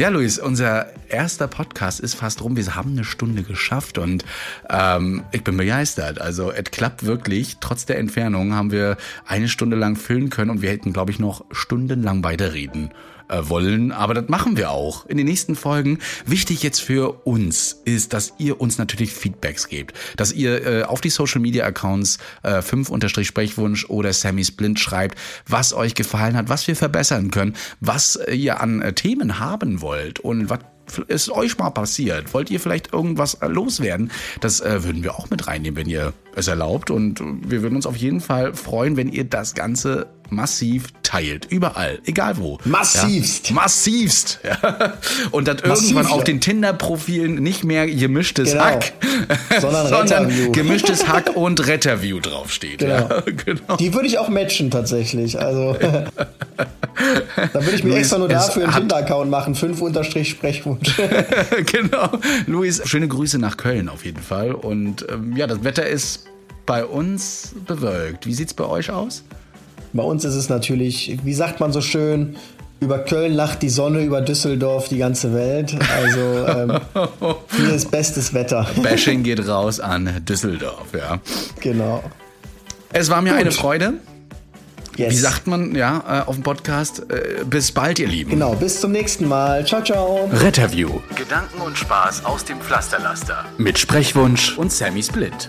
ja, Luis, unser erster Podcast ist fast rum. Wir haben eine Stunde geschafft und ähm, ich bin begeistert. Also es klappt wirklich. Trotz der Entfernung haben wir eine Stunde lang füllen können und wir hätten, glaube ich, noch stundenlang weiterreden wollen. Aber das machen wir auch in den nächsten Folgen. Wichtig jetzt für uns ist, dass ihr uns natürlich Feedbacks gebt. Dass ihr äh, auf die Social Media Accounts äh, 5-Sprechwunsch oder Sammy's Blind schreibt, was euch gefallen hat, was wir verbessern können, was ihr an äh, Themen haben wollt und was ist euch mal passiert? Wollt ihr vielleicht irgendwas loswerden? Das äh, würden wir auch mit reinnehmen, wenn ihr es erlaubt. Und wir würden uns auf jeden Fall freuen, wenn ihr das Ganze massiv teilt. Überall. Egal wo. Massivst. Ja? Massivst. Ja. Und dann Massiv, irgendwann auf den Tinder-Profilen nicht mehr gemischtes genau. Hack, sondern, sondern gemischtes Hack und Retterview draufsteht. Genau. Ja, genau. Die würde ich auch matchen tatsächlich. Also da würde ich mir Luis, extra nur dafür einen Tinder-Account machen. 5 Unterstrich Sprechwunsch. genau. Luis, schöne Grüße nach Köln auf jeden Fall. Und ähm, ja, das Wetter ist bei uns bewölkt. Wie sieht es bei euch aus? Bei uns ist es natürlich, wie sagt man so schön, über Köln lacht die Sonne, über Düsseldorf die ganze Welt. Also ähm, hier ist bestes Wetter. Bashing geht raus an Düsseldorf, ja. Genau. Es war mir Gut. eine Freude. Yes. Wie sagt man, ja, äh, auf dem Podcast? Äh, bis bald, ihr Lieben. Genau, bis zum nächsten Mal. Ciao, ciao. Retterview. Gedanken und Spaß aus dem Pflasterlaster. Mit Sprechwunsch und Sammy Split.